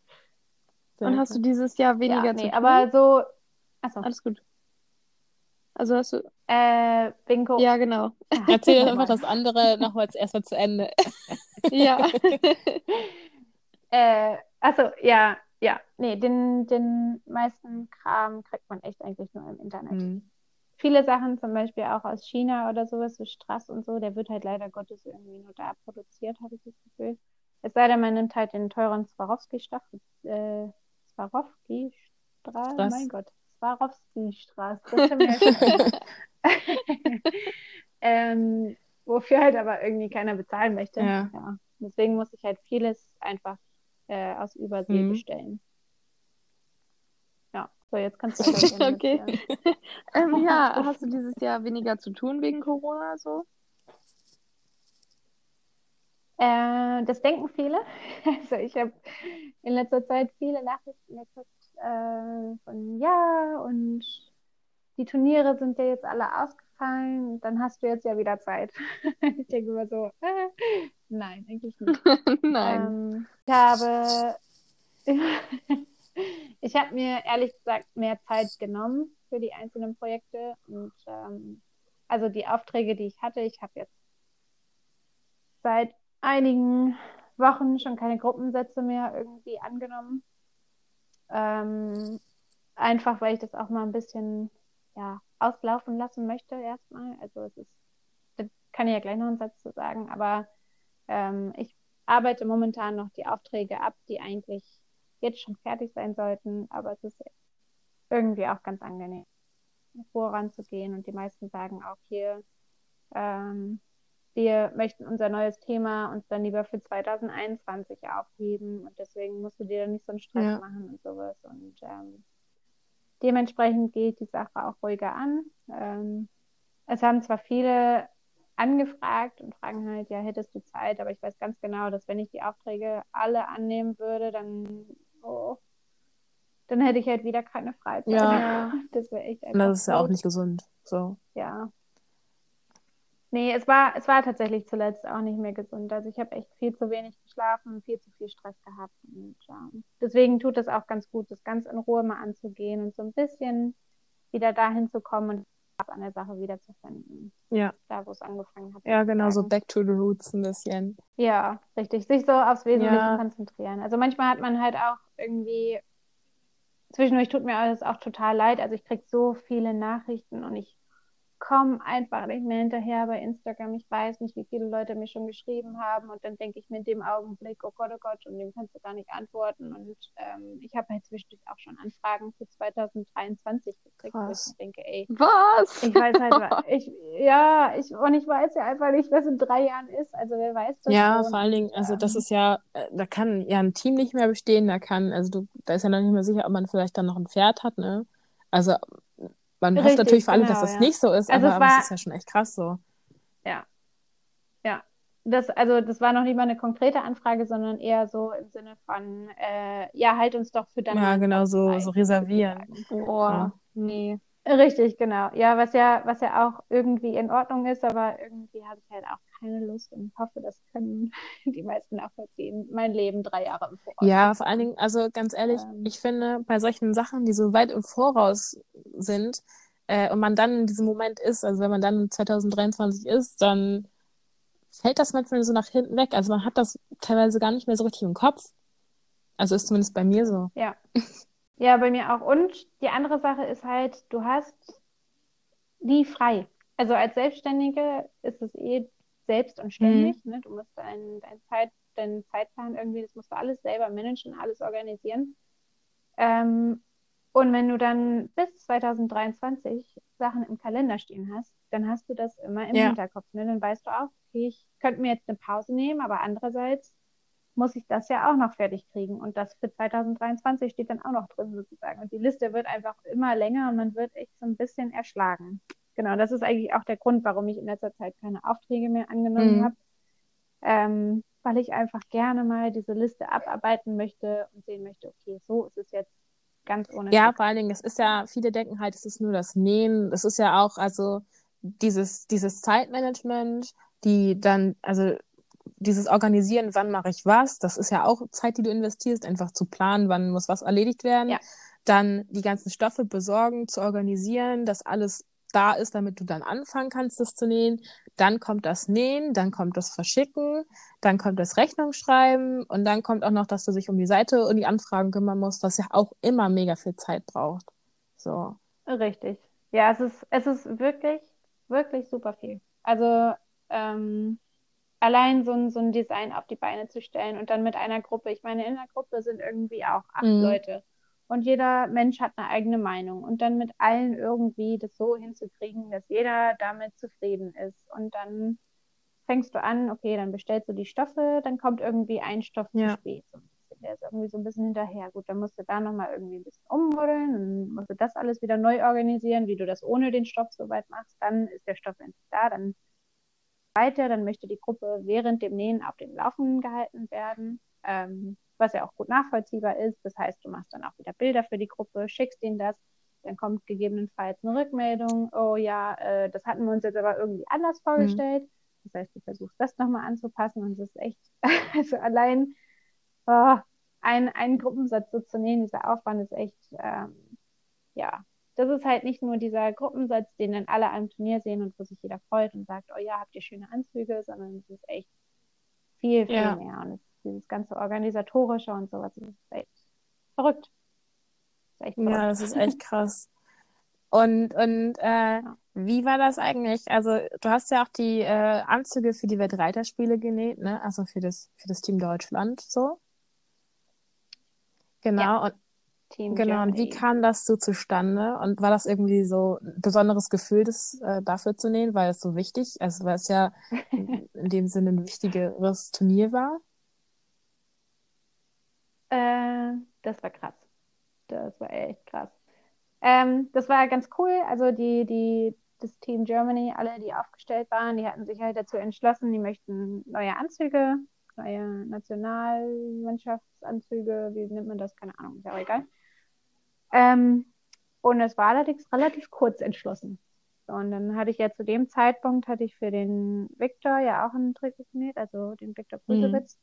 Und hast du dieses Jahr weniger ja, nee, zu tun? aber so. Achso. Alles gut. Also hast du. Äh, Bingo. Ja, genau. Erzähl einfach das andere nochmal erstmal zu Ende. ja. äh, achso, ja, ja. Nee, den, den meisten Kram kriegt man echt eigentlich nur im Internet. Mhm viele Sachen, zum Beispiel auch aus China oder sowas, so Strass und so, der wird halt leider Gottes irgendwie nur da produziert, habe ich das Gefühl. Es sei denn, man nimmt halt den teuren Swarovski-Stoff, äh, Swarovski-Straß, mein Gott, Swarovski-Straß, ähm, wofür halt aber irgendwie keiner bezahlen möchte. Ja. ja. Deswegen muss ich halt vieles einfach äh, aus Übersee mhm. bestellen. So, jetzt kannst du das Okay. ähm, ja, hast du dieses Jahr weniger zu tun wegen Corona so? Äh, das denken viele. Also ich habe in letzter Zeit viele Nachrichten gekriegt äh, von ja und die Turniere sind ja jetzt alle ausgefallen, dann hast du jetzt ja wieder Zeit. ich denke immer so, äh, nein, eigentlich nicht. nein. Ähm, ich habe ich habe mir ehrlich gesagt mehr Zeit genommen für die einzelnen Projekte und ähm, also die Aufträge, die ich hatte, ich habe jetzt seit einigen Wochen schon keine Gruppensätze mehr irgendwie angenommen. Ähm, einfach weil ich das auch mal ein bisschen ja, auslaufen lassen möchte erstmal. Also es ist, das kann ich ja gleich noch einen Satz zu sagen, aber ähm, ich arbeite momentan noch die Aufträge ab, die eigentlich jetzt schon fertig sein sollten, aber es ist irgendwie auch ganz angenehm, voranzugehen. Und die meisten sagen auch hier, ähm, wir möchten unser neues Thema uns dann lieber für 2021 aufheben und deswegen musst du dir dann nicht so einen Stress Ja. machen und sowas. Und ähm, dementsprechend ich die Sache auch ruhiger an. Ähm, es haben zwar viele angefragt und fragen halt, ja, hättest du Zeit, aber ich weiß ganz genau, dass wenn ich die Aufträge alle annehmen würde, dann, oh, dann hätte ich halt wieder keine Freizeit. Ja. Das wäre echt Und einfach das ist ja auch nicht gesund. So. Ja. Nee, es war, es war tatsächlich zuletzt auch nicht mehr gesund. Also ich habe echt viel zu wenig geschlafen, viel zu viel Stress gehabt. Und ähm, deswegen tut es auch ganz gut, das ganz in Ruhe mal anzugehen und so ein bisschen wieder dahin zu kommen und Spaß an der Sache wiederzufinden. Ja. Da, wo es angefangen hat. Ja, genau, so back to the roots ein bisschen. Ja, richtig. Sich so aufs Wesentliche Ja. konzentrieren. Also manchmal hat man halt auch irgendwie, zwischendurch tut mir alles auch total leid. Also ich kriege so viele Nachrichten und ich komme einfach nicht mehr hinterher bei Instagram. Ich weiß nicht, wie viele Leute mir schon geschrieben haben und dann denke ich mir in dem Augenblick, oh Gott, oh Gott, und dem kannst du gar nicht antworten. Und ähm, ich habe halt zwischendurch auch schon Anfragen für 2023 gekriegt, wo ich denke, ey, Was? ich weiß halt, ich, ja, ich, und ich weiß ja einfach nicht, was in drei Jahren ist. Also wer weiß das Ja, schon. vor allen Dingen, also das ähm, ist ja, äh, da kann ja ein Team nicht mehr bestehen, da kann, also du, da ist ja noch nicht mehr sicher, ob man vielleicht dann noch ein Pferd hat, ne? Also man hofft Richtig, natürlich für alle, dass genau, das ja. nicht so ist, Also aber, es aber es war- ist ja schon echt krass so. Das, also das war noch nicht mal eine konkrete Anfrage, sondern eher so im Sinne von, äh, ja, halt uns doch für dann Ja, genau, so, so reservieren. Boah, Ja. nee. Richtig, genau. Ja, was ja, was ja auch irgendwie in Ordnung ist, aber irgendwie habe ich halt auch keine Lust und hoffe, das können die meisten nachvollziehen. Mein Leben drei Jahre im Voraus. Ja, vor allen Dingen, also ganz ehrlich, Ähm. ich finde, bei solchen Sachen, die so weit im Voraus sind, äh, und man dann in diesem Moment ist, also wenn man dann 2023 ist, dann fällt das manchmal so nach hinten weg. Also man hat das teilweise gar nicht mehr so richtig im Kopf. Also ist zumindest bei mir so. Ja. Ja, bei mir auch. Und die andere Sache ist halt, du hast die frei. Also als Selbstständige ist es eh selbst und ständig. Ne? Du musst deinen dein Zeit, deinen Zeitplan irgendwie, das musst du alles selber managen, alles organisieren. Ähm, und wenn du dann bis 2023 Sachen im Kalender stehen hast, dann hast du das immer im Ja. Hinterkopf. Ne? Dann weißt du auch, okay, ich könnte mir jetzt eine Pause nehmen, aber andererseits muss ich das ja auch noch fertig kriegen. Und das für 2023 steht dann auch noch drin sozusagen. Und die Liste wird einfach immer länger und man wird echt so ein bisschen erschlagen. Genau, das ist eigentlich auch der Grund, warum ich in letzter Zeit keine Aufträge mehr angenommen Mhm. habe. Ähm, weil ich einfach gerne mal diese Liste abarbeiten möchte und sehen möchte, okay, so ist es jetzt ganz ohne Ja, Druck. vor allen Dingen, es ist ja, viele denken halt, es ist nur das Nähen. Es ist ja auch, also dieses, dieses Zeitmanagement, die dann, also dieses Organisieren, wann mache ich was, das ist ja auch Zeit, die du investierst, einfach zu planen, wann muss was erledigt werden. Ja. Dann die ganzen Stoffe besorgen, zu organisieren, dass alles da ist, damit du dann anfangen kannst, das zu nähen. Dann kommt das Nähen, dann kommt das Verschicken, dann kommt das Rechnung schreiben und dann kommt auch noch, dass du dich um die Seite und die Anfragen kümmern musst, was ja auch immer mega viel Zeit braucht. So. Richtig. Ja, es ist, es ist wirklich, wirklich super viel. Also ähm, allein so ein, so ein Design auf die Beine zu stellen und dann mit einer Gruppe. Ich meine, in der Gruppe sind irgendwie auch acht Mhm. Leute und jeder Mensch hat eine eigene Meinung und dann mit allen irgendwie das so hinzukriegen, dass jeder damit zufrieden ist und dann fängst du an, okay, dann bestellst du die Stoffe, dann kommt irgendwie ein Stoff zu Ja. spät. So ein bisschen. Der ist irgendwie so ein bisschen hinterher. Gut, dann musst du da nochmal irgendwie ein bisschen ummodeln, dann musst du das alles wieder neu organisieren, wie du das ohne den Stoff soweit machst. Dann ist der Stoff endlich da, dann weiter, dann möchte die Gruppe während dem Nähen auf dem Laufenden gehalten werden, ähm, was ja auch gut nachvollziehbar ist. Das heißt, du machst dann auch wieder Bilder für die Gruppe, schickst ihnen das, dann kommt gegebenenfalls eine Rückmeldung, oh ja, äh, das hatten wir uns jetzt aber irgendwie anders vorgestellt. Das heißt, du versuchst das nochmal anzupassen und es ist echt, also allein oh, ein, einen Gruppensatz so zu nähen, dieser Aufwand ist echt, ähm, ja, das ist halt nicht nur dieser Gruppensatz, den dann alle am Turnier sehen und wo sich jeder freut und sagt, oh ja, habt ihr schöne Anzüge, sondern es ist echt viel, viel Ja. mehr. Und es, dieses ganze Organisatorische und sowas, ist echt verrückt. Ist echt Ja, verrückt. das ist echt krass. Und, und äh, wie war das eigentlich? Also, du hast ja auch die äh, Anzüge für die Weltreiterspiele genäht, ne? Also für das, für das Team Deutschland so. Genau. Und Team Genau, und wie Germany. kam das so zustande? Und war das irgendwie so ein besonderes Gefühl, das äh, dafür zu nähen, weil es so wichtig, also weil es ja in in dem Sinne ein wichtigeres Turnier war? Äh, das war krass. Das war echt krass. Ähm, das war ganz cool. Also die, die, das Team Germany, alle, die aufgestellt waren, die hatten sich halt dazu entschlossen, die möchten neue Anzüge, neue Nationalmannschaftsanzüge, wie nennt man das? Keine Ahnung, ist ja auch egal. Ähm, und es war allerdings relativ kurz entschlossen. Und dann hatte ich ja zu dem Zeitpunkt, hatte ich für den Viktor ja auch einen Trikot genäht, also den Viktor Kusewitz.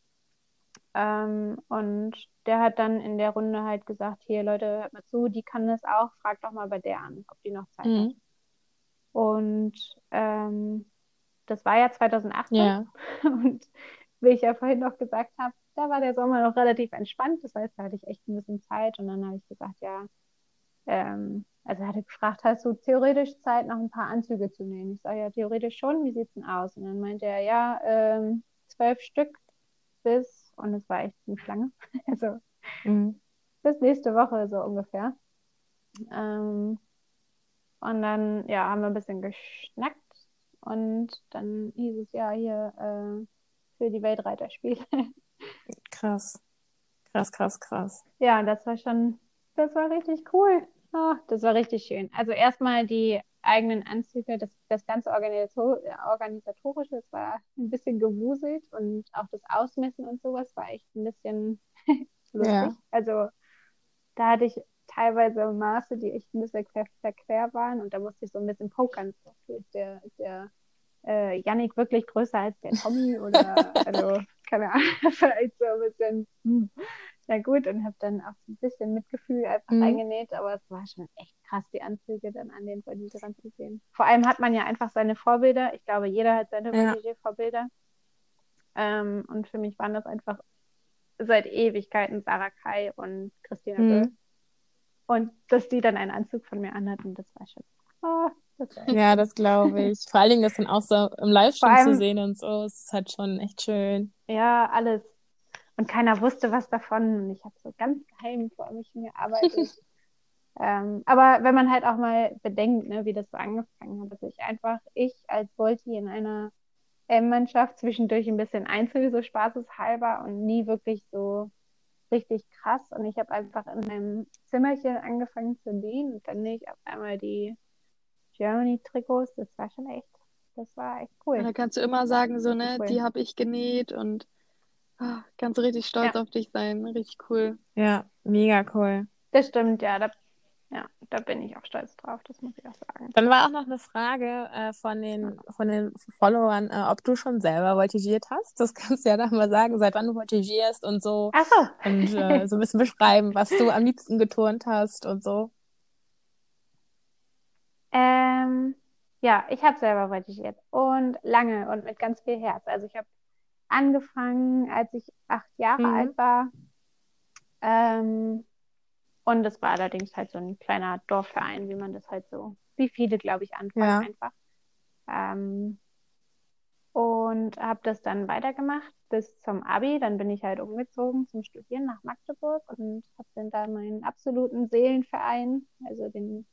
Ähm, und der hat dann in der Runde halt gesagt, hier Leute, hört mal zu, die kann das auch, fragt doch mal bei der an, ob die noch Zeit hat. Mhm. Und ähm, das war ja 2018 Ja. und wie ich ja vorhin noch gesagt habe, da war der Sommer noch relativ entspannt, das heißt, da hatte ich echt ein bisschen Zeit und dann habe ich gesagt, ja, ähm, also er hatte gefragt, hast du theoretisch Zeit, noch ein paar Anzüge zu nähen? Ich sage ja, theoretisch schon, wie sieht's denn aus? Und dann meinte er, ja, ähm, zwölf Stück bis, und es war echt ziemlich lange, also Mhm. bis nächste Woche so ungefähr. Ähm, und dann, ja, haben wir ein bisschen geschnackt und dann hieß es ja hier äh, für die Weltreiterspiele. Krass. Krass, krass, krass. Ja, das war schon, das war richtig cool. Ah, das war richtig schön. Also erstmal die eigenen Anzüge, das, das ganze Organisator Organisatorische, das war ein bisschen gewuselt und auch das Ausmessen und sowas war echt ein bisschen lustig. Ja. Also da hatte ich teilweise Maße, die echt ein bisschen quer, verquer waren und da musste ich so ein bisschen pokern. Ist der, der äh, Yannick wirklich größer als der Tommy oder also keine Ahnung, das war echt so ein bisschen hm. na gut und habe dann auch so ein bisschen Mitgefühl einfach Mhm. reingenäht, aber es war schon echt krass, die Anzüge dann an den Voltigern zu sehen. Vor allem hat man ja einfach seine Vorbilder. Ich glaube, jeder hat seine Ja. Voltigier-Vorbilder. Ähm, und für mich waren das einfach seit Ewigkeiten Sarah Kai und Christina Mhm. Böll. Und dass die dann einen Anzug von mir anhatten, das war schon. Oh, Ja, das glaube ich. Vor allen Dingen das dann auch so im Livestream zu sehen und so, es ist halt schon echt schön. Ja, alles. Und keiner wusste was davon. Und ich habe so ganz geheim vor mich gearbeitet. ähm, aber wenn man halt auch mal bedenkt, ne, wie das so angefangen hat, dass ich einfach, ich als Volti in einer M-Mannschaft zwischendurch ein bisschen Einzel, so spaßeshalber und nie wirklich so richtig krass. Und ich habe einfach in meinem Zimmerchen angefangen zu nähen und dann nähe ich auf einmal die Germany-Trikots. Das war schon echt, das war echt Und cool. da kannst du immer sagen, so, ne, Cool. die habe ich genäht und ah, kannst du richtig stolz Ja. auf dich sein. Richtig cool. Ja, mega cool. Das stimmt, ja, da, ja, da bin ich auch stolz drauf, das muss ich auch sagen. Dann war auch noch eine Frage äh, von den, von den Followern, äh, ob du schon selber voltigiert hast. Das kannst du ja dann mal sagen, seit wann du voltigierst und so. Ach so. Und äh, so ein bisschen beschreiben, was du am liebsten geturnt hast und so. Ähm, ja, ich habe selber voltigiert und lange und mit ganz viel Herz. Also ich habe angefangen, als ich acht Jahre Mhm. alt war. Ähm, und das war allerdings halt so ein kleiner Dorfverein, wie man das halt so, wie viele, glaube ich, anfangen Ja. einfach. Ähm, und habe das dann weitergemacht bis zum Abi. Dann bin ich halt umgezogen zum Studieren nach Magdeburg und habe dann da meinen absoluten Seelenverein, also den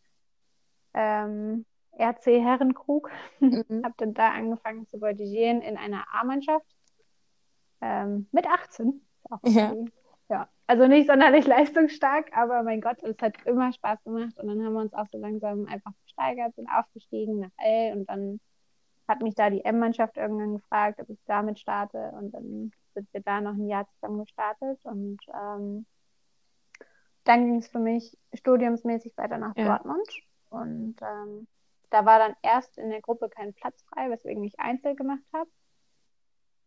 ähm, RC Herrenkrug, Mhm. habe dann da angefangen zu voltigieren in einer A-Mannschaft. Ähm, mit 18. Ist auch Ja. ja, also nicht sonderlich leistungsstark, aber mein Gott, es hat immer Spaß gemacht. Und dann haben wir uns auch so langsam einfach gesteigert, sind aufgestiegen nach L. Und dann hat mich da die M-Mannschaft irgendwann gefragt, ob ich damit starte. Und dann sind wir da noch ein Jahr zusammen gestartet. Und ähm, dann ging es für mich studiumsmäßig weiter nach Ja. Dortmund und ähm, da war dann erst in der Gruppe kein Platz frei, weswegen ich Einzel gemacht habe.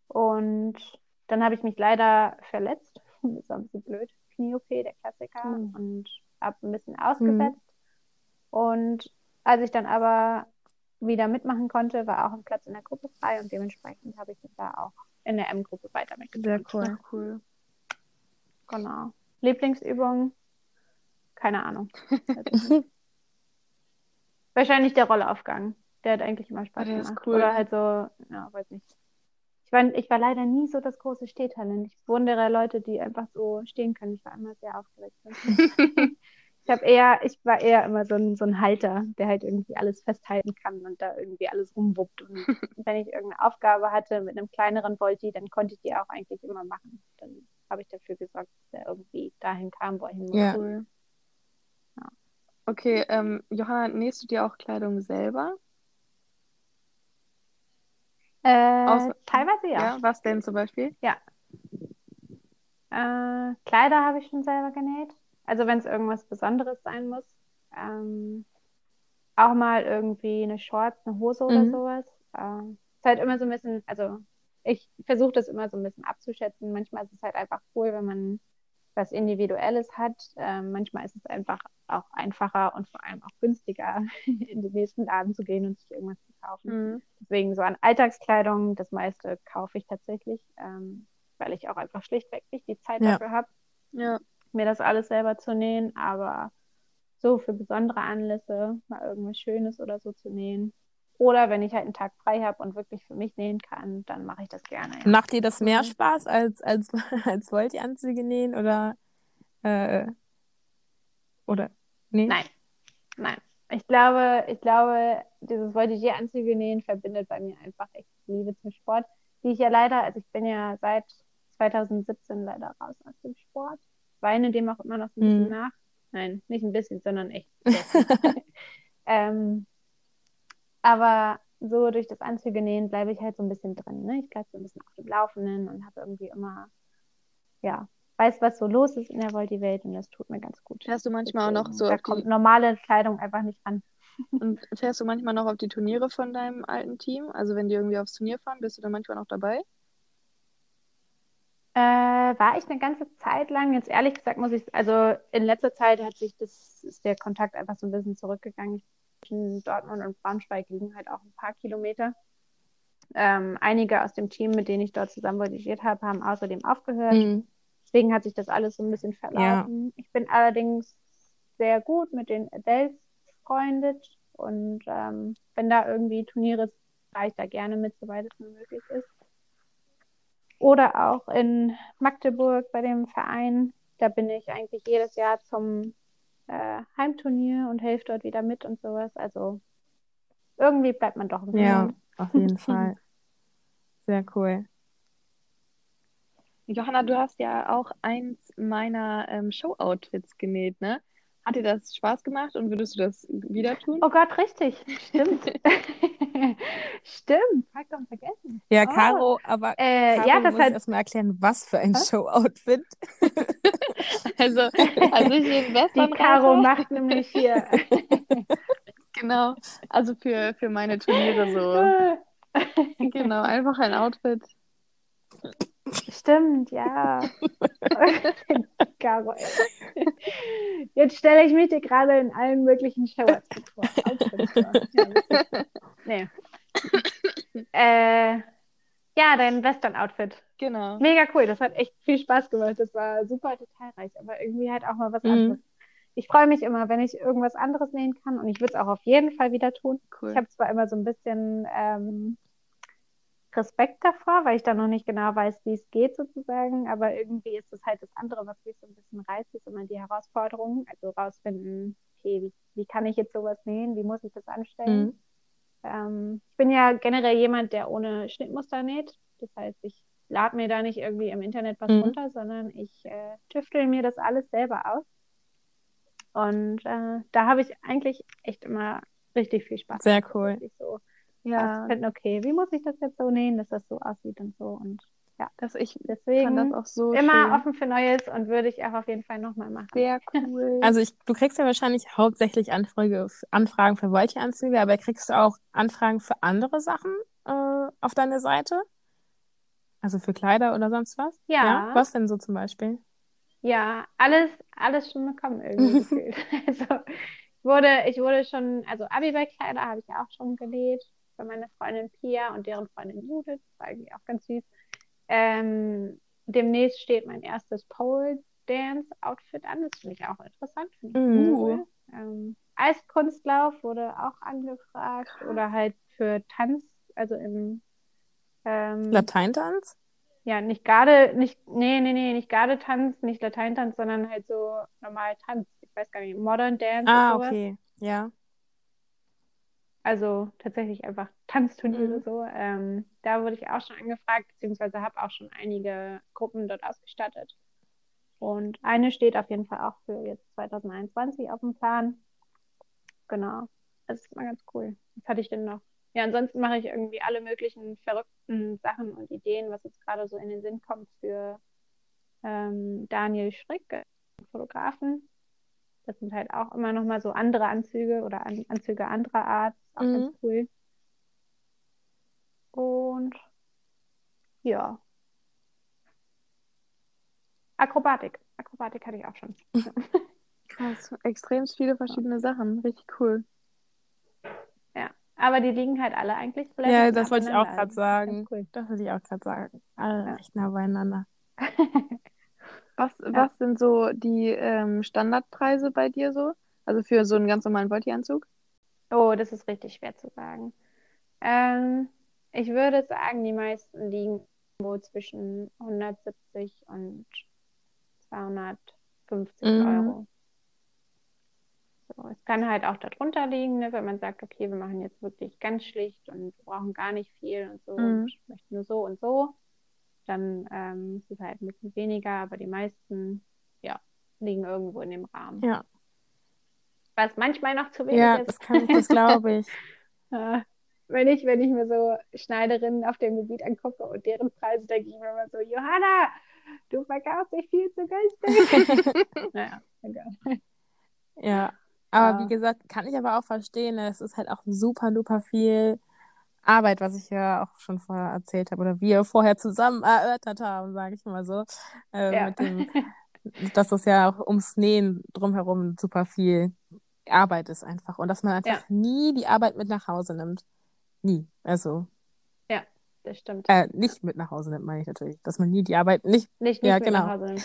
Und dann habe ich mich leider verletzt. Das war ein bisschen blöd. Knie-OP, der Klassiker. Mhm. Und habe ein bisschen ausgesetzt. Und als ich dann aber wieder mitmachen konnte, war auch ein Platz in der Gruppe frei und dementsprechend habe ich mich da auch in der M-Gruppe weiter mitgenommen. Sehr cool. Ach, cool. Genau. Lieblingsübung? Keine Ahnung. Wahrscheinlich der Rollaufgang. Der hat eigentlich immer Spaß gemacht. cool. Oder halt so, ja, weiß nicht. Ich war, ich war leider nie so das große Stehtalent. Ich bewundere Leute, die einfach so stehen können. Ich war immer sehr aufgeregt. ich habe eher, ich war eher immer so ein, so ein Halter, der halt irgendwie alles festhalten kann und da irgendwie alles rumwuppt. Und wenn ich irgendeine Aufgabe hatte mit einem kleineren Volti, dann konnte ich die auch eigentlich immer machen. Dann habe ich dafür gesorgt, dass er irgendwie dahin kam, wo er hin musste. Cool. Ja. Okay, ähm, Johanna, nähst du dir auch Kleidung selber? Äh, Aus teilweise ja. ja. Was denn zum Beispiel? Ja. Äh, Kleider habe ich schon selber genäht. Also wenn es irgendwas Besonderes sein muss. Ähm, auch mal irgendwie eine Shorts, eine Hose oder mhm. sowas. Äh, ist halt immer so ein bisschen, also ich versuche das immer so ein bisschen abzuschätzen. Manchmal ist es halt einfach cool, wenn man was Individuelles hat. Ähm, manchmal ist es einfach auch einfacher und vor allem auch günstiger, in den nächsten Laden zu gehen und sich irgendwas zu kaufen. Mhm. Deswegen so an Alltagskleidung, das meiste kaufe ich tatsächlich, ähm, weil ich auch einfach schlichtweg nicht die Zeit ja. dafür habe, ja. mir das alles selber zu nähen. Aber so für besondere Anlässe, mal irgendwas Schönes oder so zu nähen, oder wenn ich halt einen Tag frei habe und wirklich für mich nähen kann, dann mache ich das gerne. Ja. Macht dir das mehr. Spaß als, als, als Volti-Anzüge nähen oder, äh, oder nee? Nein, nein. Ich glaube, ich glaube, dieses Voltigier-Anzüge nähen verbindet bei mir einfach echt Liebe zum Sport, die ich ja leider, also ich bin ja seit 2017 leider raus aus dem Sport, weine dem auch immer noch ein bisschen mhm. nach. Nein, nicht ein bisschen, sondern echt. ähm, aber so durch das Anzüge nähen bleibe ich halt so ein bisschen drin. Ne? Ich bleibe so ein bisschen auf dem Laufenden und habe irgendwie immer, ja, weiß, was so los ist in der Volti-Welt und das tut mir ganz gut. Fährst du manchmal Deswegen, auch noch so. Da kommt die... normale Kleidung einfach nicht ran. Und fährst du manchmal noch auf die Turniere von deinem alten Team? Also wenn die irgendwie aufs Turnier fahren, bist du dann manchmal noch dabei? Äh, war ich eine ganze Zeit lang. Jetzt ehrlich gesagt muss ich, also in letzter Zeit hat sich das, ist der Kontakt einfach so ein bisschen zurückgegangen. Ich zwischen Dortmund und Braunschweig liegen halt auch ein paar Kilometer. Ähm, einige aus dem Team, mit denen ich dort zusammen voltigiert habe, haben außerdem aufgehört. Mhm. Deswegen hat sich das alles so ein bisschen verlaufen. Ja. Ich bin allerdings sehr gut mit den Adels befreundet und ähm, wenn da irgendwie Turniere ist, fahre ich da gerne mit, soweit es mir möglich ist. Oder auch in Magdeburg bei dem Verein. Da bin ich eigentlich jedes Jahr zum äh, Heimturnier und helfe dort wieder mit und sowas. Also irgendwie bleibt man doch ein bisschen. Ja, auf jeden Fall. Sehr cool. Johanna, du hast ja auch eins meiner ähm, Show-Outfits genäht, ne? Hat dir das Spaß gemacht und würdest du das wieder tun? Oh Gott, richtig. Stimmt. Stimmt. Vollkommen vergessen. Ja, oh. Caro, aber äh, Caro ja, das muss hat... erstmal erklären, was für ein Show-Outfit. also, als ich den Western Die Caro macht nämlich hier. genau. Also für, für meine Turniere so. genau, einfach ein Outfit. Stimmt, ja. Caro, Jetzt stelle ich mich dir gerade in allen möglichen Shows vor. Ja, nee. äh, ja, dein Western-Outfit. Genau. Mega cool. Das hat echt viel Spaß gemacht. Das war super detailreich, aber irgendwie halt auch mal was mhm. anderes. Ich freue mich immer, wenn ich irgendwas anderes nähen kann und ich würde es auch auf jeden Fall wieder tun. Cool. Ich habe zwar immer so ein bisschen ähm, Respekt davor, weil ich da noch nicht genau weiß, wie es geht sozusagen. Aber irgendwie ist es halt das andere, was mich so ein bisschen reizt, ist immer die Herausforderung. Also rausfinden, okay, wie, wie kann ich jetzt sowas nähen? Wie muss ich das anstellen? Mhm. Ähm, ich bin ja generell jemand, der ohne Schnittmuster näht. Das heißt, ich lade mir da nicht irgendwie im Internet was mhm. runter, sondern ich äh, tüftel mir das alles selber aus. Und äh, da habe ich eigentlich echt immer richtig viel Spaß. Sehr cool. So ja. finden, okay, wie muss ich das jetzt so nähen, dass das so aussieht und so. Und ja, dass ich deswegen das auch so immer schön. offen für Neues und würde ich auch auf jeden Fall nochmal machen. Sehr cool. Also ich, du kriegst ja wahrscheinlich hauptsächlich Anfrage, Anfragen für Wolche-Anzüge, aber kriegst du auch Anfragen für andere Sachen äh, auf deine Seite? Also für Kleider oder sonst was? Ja. ja. Was denn so zum Beispiel? Ja, alles, alles schon bekommen irgendwie gefühlt. Also ich wurde, ich wurde schon, also Abiball-Kleider habe ich ja auch schon genäht für meine Freundin Pia und deren Freundin Judith. Das war eigentlich auch ganz süß. Ähm, demnächst steht mein erstes Pole Dance Outfit an. Das finde ich auch interessant. Finde ich mm. cool. Ähm, Eiskunstlauf wurde auch angefragt oder halt für Tanz, also im, äh, Ähm, Lateintanz? ja, nicht Garde, nicht, nee, nee, nee, nicht Gardetanz, nicht Lateintanz, sondern halt so normal Tanz. Ich weiß gar nicht, Modern Dance Ah, okay. Ja. Also tatsächlich einfach Tanzturniere Mhm. so. Ähm, da wurde ich auch schon angefragt, beziehungsweise habe auch schon einige Gruppen dort ausgestattet. Und eine steht auf jeden Fall auch für jetzt 2021 auf dem Plan. Genau. Das ist immer ganz cool. Was hatte ich denn noch? Ja, ansonsten mache ich irgendwie alle möglichen verrückten Sachen und Ideen, was jetzt gerade so in den Sinn kommt für ähm, Daniel Schrick, Fotografen. Das sind halt auch immer noch mal so andere Anzüge oder An Anzüge anderer Art. Ist auch Mhm. ganz cool. Und ja. Akrobatik. Akrobatik hatte ich auch schon. Krass, extrem viele verschiedene Sachen. Richtig cool. Ja. Aber die liegen halt alle eigentlich relativ Ja, das wollte ich auch gerade Also, sagen. cool. Das wollte ich auch gerade sagen. Alle Ja. recht nah beieinander. Was, was sind so die ähm, Standardpreise bei dir so? Also für so einen ganz normalen Volti-Anzug? Oh, das ist richtig schwer zu sagen. Ähm, ich würde sagen, die meisten liegen wo zwischen 170 und 250 Mhm. Euro. So, es kann halt auch darunter liegen, ne, wenn man sagt, okay, wir machen jetzt wirklich ganz schlicht und brauchen gar nicht viel und so Mhm. und möchten nur so und so. Dann ähm, ist es halt ein bisschen weniger, aber die meisten, ja, liegen irgendwo in dem Rahmen. Ja. Was manchmal noch zu wenig Ja, ist. das kann, das glaube ich. Ja, wenn ich, wenn ich mir so Schneiderinnen auf dem Gebiet angucke und deren Preise, denke ich mir immer so, Johanna, du verkaufst dich viel zu günstig. naja, egal. Ja, aber Ja. wie gesagt, kann ich aber auch verstehen, ne, es ist halt auch super, super viel Arbeit, was ich ja auch schon vorher erzählt habe oder wir vorher zusammen erörtert haben, sage ich mal so, äh, Ja. mit dem, dass es ja auch ums Nähen drumherum super viel Arbeit ist einfach und dass man einfach nie die Arbeit mit nach Hause nimmt. Nie. Also, Das stimmt. äh, nicht mit nach Hause nimmt, meine ich natürlich. Dass man nie die Arbeit nicht. Nicht, nicht ja, mit genau. nach Hause nehmen.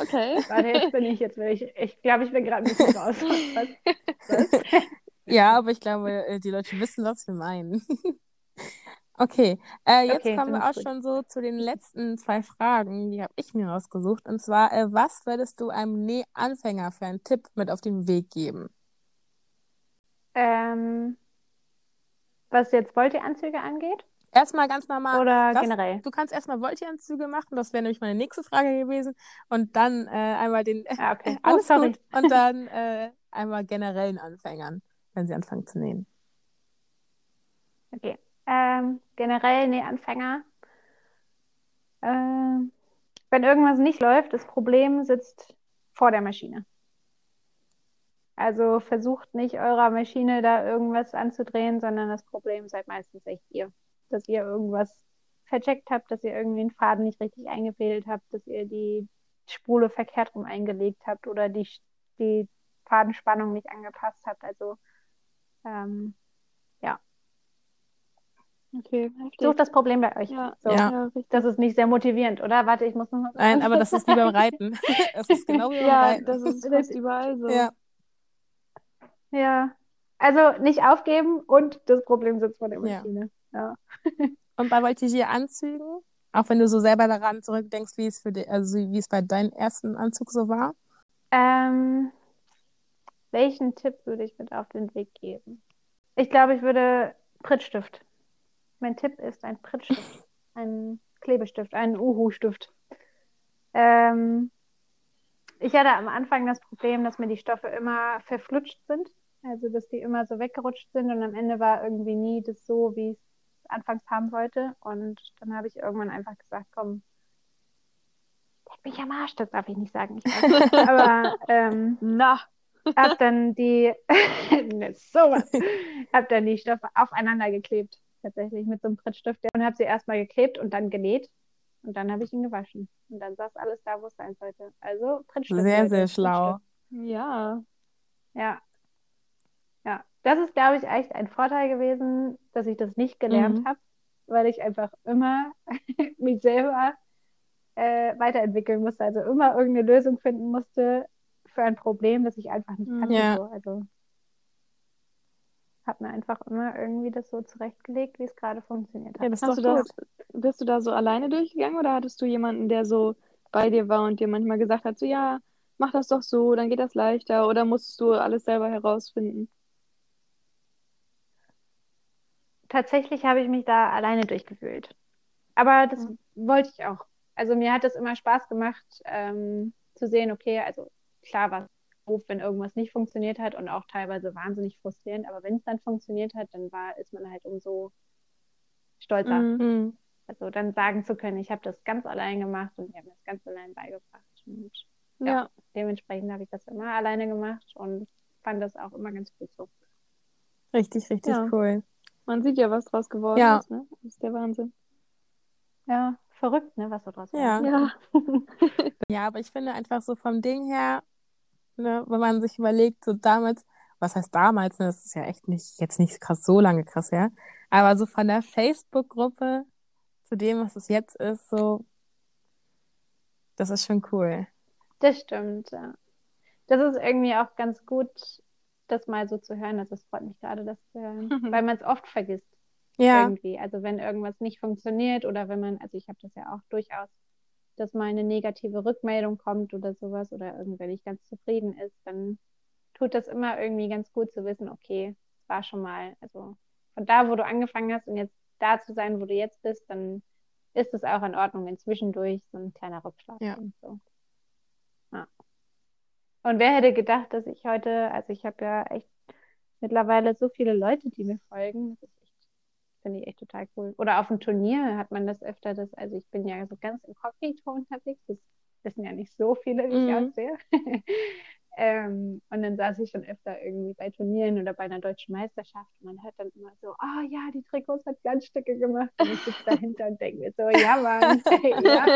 Okay. Warte, jetzt bin ich, jetzt will ich, ich glaube, ich bin gerade ein bisschen raus. Was? Was? Ja, aber ich glaube, äh, die Leute wissen, was wir meinen. Okay, äh, jetzt Okay, kommen wir auch gut. schon so zu den letzten zwei Fragen, die habe ich mir rausgesucht. Und zwar, äh, was würdest du einem Nähanfänger für einen Tipp mit auf den Weg geben? Ähm, was jetzt Volti-Anzüge angeht Erstmal ganz normal, oder das- generell? du kannst erstmal Volti-Anzüge machen, das wäre nämlich meine nächste Frage gewesen. Und dann äh, einmal den, Ah, okay. Oh, alles gut. Und dann äh, einmal generellen Anfängern, wenn sie anfangen zu nähen. Okay. Ähm, generell, nee, Anfänger. Ähm, wenn irgendwas nicht läuft, das Problem sitzt vor der Maschine. Also versucht nicht eurer Maschine da irgendwas anzudrehen, sondern das Problem seid meistens echt ihr. Dass ihr irgendwas vercheckt habt, dass ihr irgendwie einen Faden nicht richtig eingefädelt habt, dass ihr die Spule verkehrt rum eingelegt habt oder die, die Fadenspannung nicht angepasst habt. Also ähm, Okay, heftig. sucht das Problem bei euch. Ja, So. Ja. ja. Das ist nicht sehr motivierend, oder? Warte, ich muss noch mal Nein, aber das ist wie beim Reiten. Es ist genau wie beim Ja, Reiten. das ist fast überall so. Ja. Ja. Also nicht aufgeben und das Problem sitzt vor der Ja. Maschine. Ja. Und bei Voltigier-Anzügen, auch wenn du so selber daran zurückdenkst, wie es für dich, also wie es bei deinem ersten Anzug so war. Ähm, welchen Tipp würde ich mit auf den Weg geben? Ich glaube, ich würde Prittstift. Mein Tipp ist ein Prittstift, ein Klebestift, ein Uhu-Stift. Ähm, ich hatte am Anfang das Problem, dass mir die Stoffe immer verflutscht sind. Also, dass die immer so weggerutscht sind und am Ende war irgendwie nie das so, wie ich es anfangs haben wollte. Und dann habe ich irgendwann einfach gesagt, komm, leck mich am Arsch, das darf ich nicht sagen. Ich weiß. Aber ähm, Na, hab dann die ne, sowas. hab dann die Stoffe aufeinander geklebt, tatsächlich mit so einem Prittstift und habe sie erstmal geklebt und dann genäht und dann habe ich ihn gewaschen und dann saß alles da, wo es sein sollte. Also Prittstift. Sehr, sehr schlau. Ja. Ja. Ja, das ist, glaube ich, echt ein Vorteil gewesen, dass ich das nicht gelernt Mhm. habe, weil ich einfach immer mich selber äh, weiterentwickeln musste, also immer irgendeine Lösung finden musste für ein Problem, das ich einfach nicht Mhm. kannte. Ja. So. Also, habe mir einfach immer irgendwie das so zurechtgelegt, wie es gerade funktioniert hat. Ja, das ist Hast doch du das, bist du da so alleine durchgegangen oder hattest du jemanden, der so bei dir war und dir manchmal gesagt hat, so ja, mach das doch so, dann geht das leichter oder musstest du alles selber herausfinden? Tatsächlich habe ich mich da alleine durchgefühlt. Aber das Ja. wollte ich auch. Also mir hat es immer Spaß gemacht, ähm, zu sehen, okay, also klar war es doof, wenn irgendwas nicht funktioniert hat und auch teilweise wahnsinnig frustrierend, aber wenn es dann funktioniert hat, dann war, ist man halt umso stolzer. Mhm. Mhm. Also dann sagen zu können, ich habe das ganz allein gemacht und ich habe mir das ganz allein beigebracht. Und ja, Ja, dementsprechend habe ich das immer alleine gemacht und fand das auch immer ganz gut so. Richtig, richtig Ja. cool. man sieht ja, was draus geworden Ja. ist, ne? Das ist der Wahnsinn. Ja, verrückt, ne, was so draus Ja. wird. Ja, Ja, aber ich finde einfach so vom Ding her, ne, wenn man sich überlegt, so damals, was heißt damals, ne, das ist ja echt nicht, jetzt nicht krass, so lange krass her, aber so von der Facebook-Gruppe zu dem, was es jetzt ist, so, das ist schon cool. Das stimmt, ja. Das ist irgendwie auch ganz gut, das mal so zu hören. Also es freut mich gerade, das zu hören, weil man es oft vergisst Ja, irgendwie. Also wenn irgendwas nicht funktioniert oder wenn man, also ich habe das ja auch durchaus, dass mal eine negative Rückmeldung kommt oder sowas oder irgendwer nicht ganz zufrieden ist, dann tut das immer irgendwie ganz gut zu wissen, okay, es war schon mal, also von da, wo du angefangen hast und jetzt da zu sein, wo du jetzt bist, dann ist es auch in Ordnung, wenn zwischendurch so ein kleiner Rückschlag Ja. kommt. So. Ja. Und wer hätte gedacht, dass ich heute, also ich habe ja echt mittlerweile so viele Leute, die mir folgen, das ist echt, finde ich echt total cool. Oder auf dem Turnier hat man das öfter, das, also ich bin ja so ganz inkognito unterwegs, das wissen ja nicht so viele, wie ich Mhm. aussehe. Ähm, und dann saß ich schon öfter irgendwie bei Turnieren oder bei einer deutschen Meisterschaft und man hört dann immer so, ah ja, die Trikots hat Glanzstücke gemacht. Und ich sitze dahinter und denke mir so, ja Mann, ja.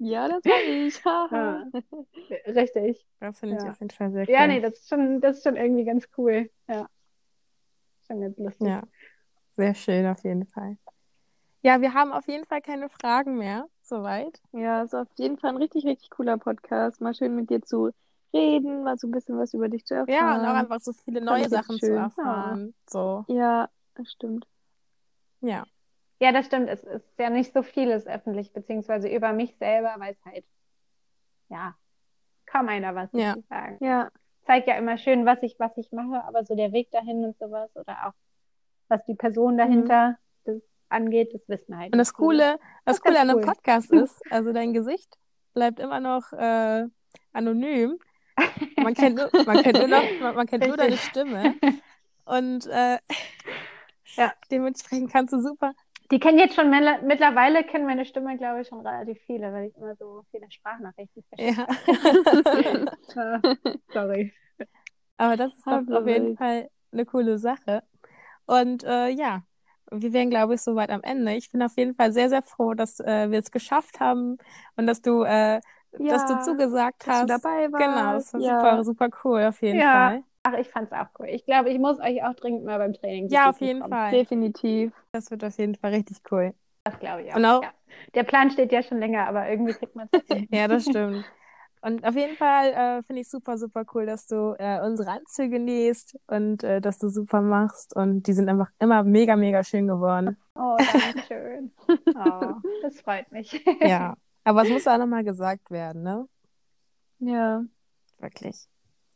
ja, das war ich. Ja. Richtig. das finde ich Ja. auf jeden Fall sehr Ja, cool. nee, das ist schon, das ist schon irgendwie ganz cool. Ja. Schon ganz lustig. Ja, sehr schön auf jeden Fall. Ja, wir haben auf jeden Fall keine Fragen mehr, soweit. Ja, ist auf jeden Fall ein richtig, richtig cooler Podcast. Mal schön mit dir zu reden, mal so ein bisschen was über dich zu erfahren. Ja, und auch einfach so viele neue Sachen zu schön. erfahren. So, Ja, das stimmt. ja. Ja, das stimmt. Es ist ja nicht so vieles öffentlich, beziehungsweise über mich selber, weil es halt, ja, kaum einer was Ja. zu sagen. Ja, zeige ja immer schön, was ich, was ich mache, aber so der Weg dahin und sowas oder auch was die Person dahinter das angeht, das wissen halt Und das. Coole, das Coole an einem cool. Podcast ist, also dein Gesicht bleibt immer noch äh, anonym. Man kennt nur, man kennt nur noch, man, man kennt nur deine. Stimme. Und äh, Ja. dementsprechend kannst du super. Die kennen jetzt schon, mittlerweile kennen meine Stimme, glaube ich, schon relativ viele, weil ich immer so viele Sprachnachrichten verschicke. Ja. Sorry. Aber das ist doch auf jeden. Fall eine coole Sache. Und äh, ja, wir wären, glaube ich, soweit am Ende. Ich bin auf jeden Fall sehr, sehr froh, dass äh, wir es geschafft haben und dass du, äh, dass du Ja, zugesagt dass du hast. dabei Genau, warst. das war Ja. super, super cool, auf jeden Ja. Fall. Ach, ich fand's auch cool. Ich glaube, ich muss euch auch dringend mal beim Training Ja, auf jeden kommen. Fall. Definitiv. Das wird auf jeden Fall richtig cool. Das glaube ich auch. Auch- Ja. Der Plan steht ja schon länger, aber irgendwie kriegt man es. Ja, das stimmt. Und auf jeden Fall äh, finde ich super, super cool, dass du äh, unsere Anzüge nähst und äh, dass du super machst. Und die sind einfach immer mega, mega schön geworden. Oh, danke schön. Oh, das freut mich. Ja. Aber es muss auch nochmal gesagt werden, ne? Ja. Wirklich.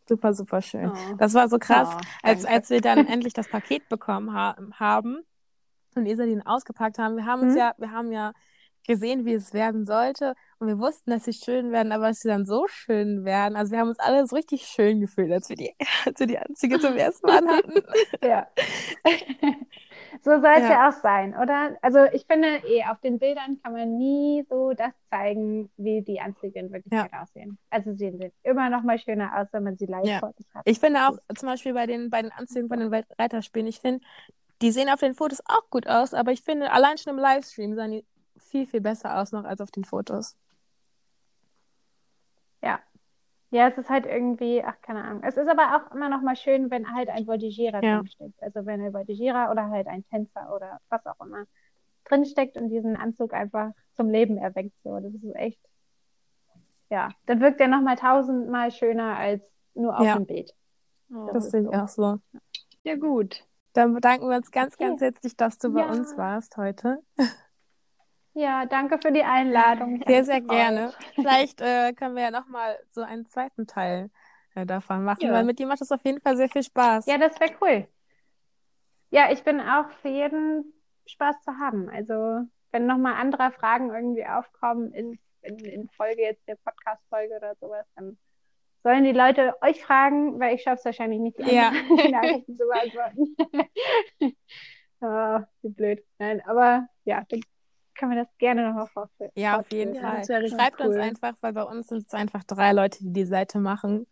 Super, super schön. Oh. Das war so krass, Oh, als, als wir dann endlich das Paket bekommen ha haben und Isalin ausgepackt haben. Wir haben uns Mhm. ja, wir haben ja gesehen, wie es werden sollte und wir wussten, dass sie schön werden, aber dass sie dann so schön werden. Also wir haben uns alle so richtig schön gefühlt, als wir die, als wir die Anzüge zum ersten Mal hatten. Ja. So soll es Ja. ja. auch sein, oder? Also ich finde eh, auf den Bildern kann man nie so das zeigen, wie die Anzüge in Wirklichkeit aussehen. Also sie sehen immer noch mal schöner aus, wenn man sie live Ja. vor sich hat. Ich finde auch zum Beispiel bei den, bei den Anzügen von den Reiterspielen, ich finde, die sehen auf den Fotos auch gut aus, aber ich finde, allein schon im Livestream sahen die viel, viel besser aus noch als auf den Fotos. Ja. Ja, es ist halt irgendwie, ach, keine Ahnung. Es ist aber auch immer noch mal schön, wenn halt ein Voltigierer Ja. drinsteckt. Also wenn ein Voltigierer oder halt ein Tänzer oder was auch immer drinsteckt und diesen Anzug einfach zum Leben erweckt. So, das ist echt, ja, dann wirkt er noch mal tausendmal schöner als nur auf Ja. dem Bild. Oh. Das ist sehe ich so. auch so. Ja, gut. Dann bedanken wir uns ganz, Okay. ganz herzlich, dass du bei Ja. uns warst heute. Ja, danke für die Einladung. Sehr, sehr gerne. Vielleicht äh, können wir ja nochmal so einen zweiten Teil äh, davon machen, Ja. weil mit dir macht es auf jeden Fall sehr viel Spaß. Ja, das wäre cool. Ja, ich bin auch für jeden Spaß zu haben. Also, wenn nochmal andere Fragen irgendwie aufkommen in, in, in Folge jetzt der Podcast-Folge oder sowas, dann sollen die Leute euch fragen, weil ich schaffe es wahrscheinlich nicht, die Ja. Nachrichten zu beantworten. oh, wie blöd. Nein, aber ja, dann können wir das gerne nochmal fortführen. Ja, auf jeden Ja, Fall. Schreibt uns cool. einfach, weil bei uns sind es einfach drei Leute, die die Seite machen.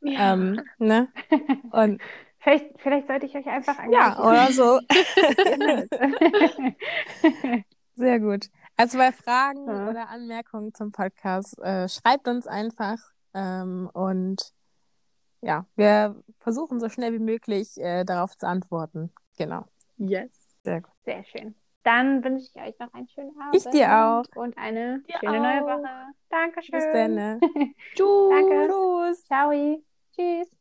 Ja. Ähm, ne? Und Vielleicht, vielleicht sollte ich euch einfach ja, engagieren. oder so. Sehr gut. Also bei Fragen Ja. oder Anmerkungen zum Podcast, äh, schreibt uns einfach. Ähm, und ja, wir versuchen so schnell wie möglich äh, darauf zu antworten. Genau. Yes. Sehr gut. Sehr schön. Dann wünsche ich euch noch einen schönen Abend. Ich dir auch. Und eine Dir schöne neue auch. Woche. Dankeschön. Bis dann. ne? Tschüss. Danke. Tschüss. Ciao. Tschüss.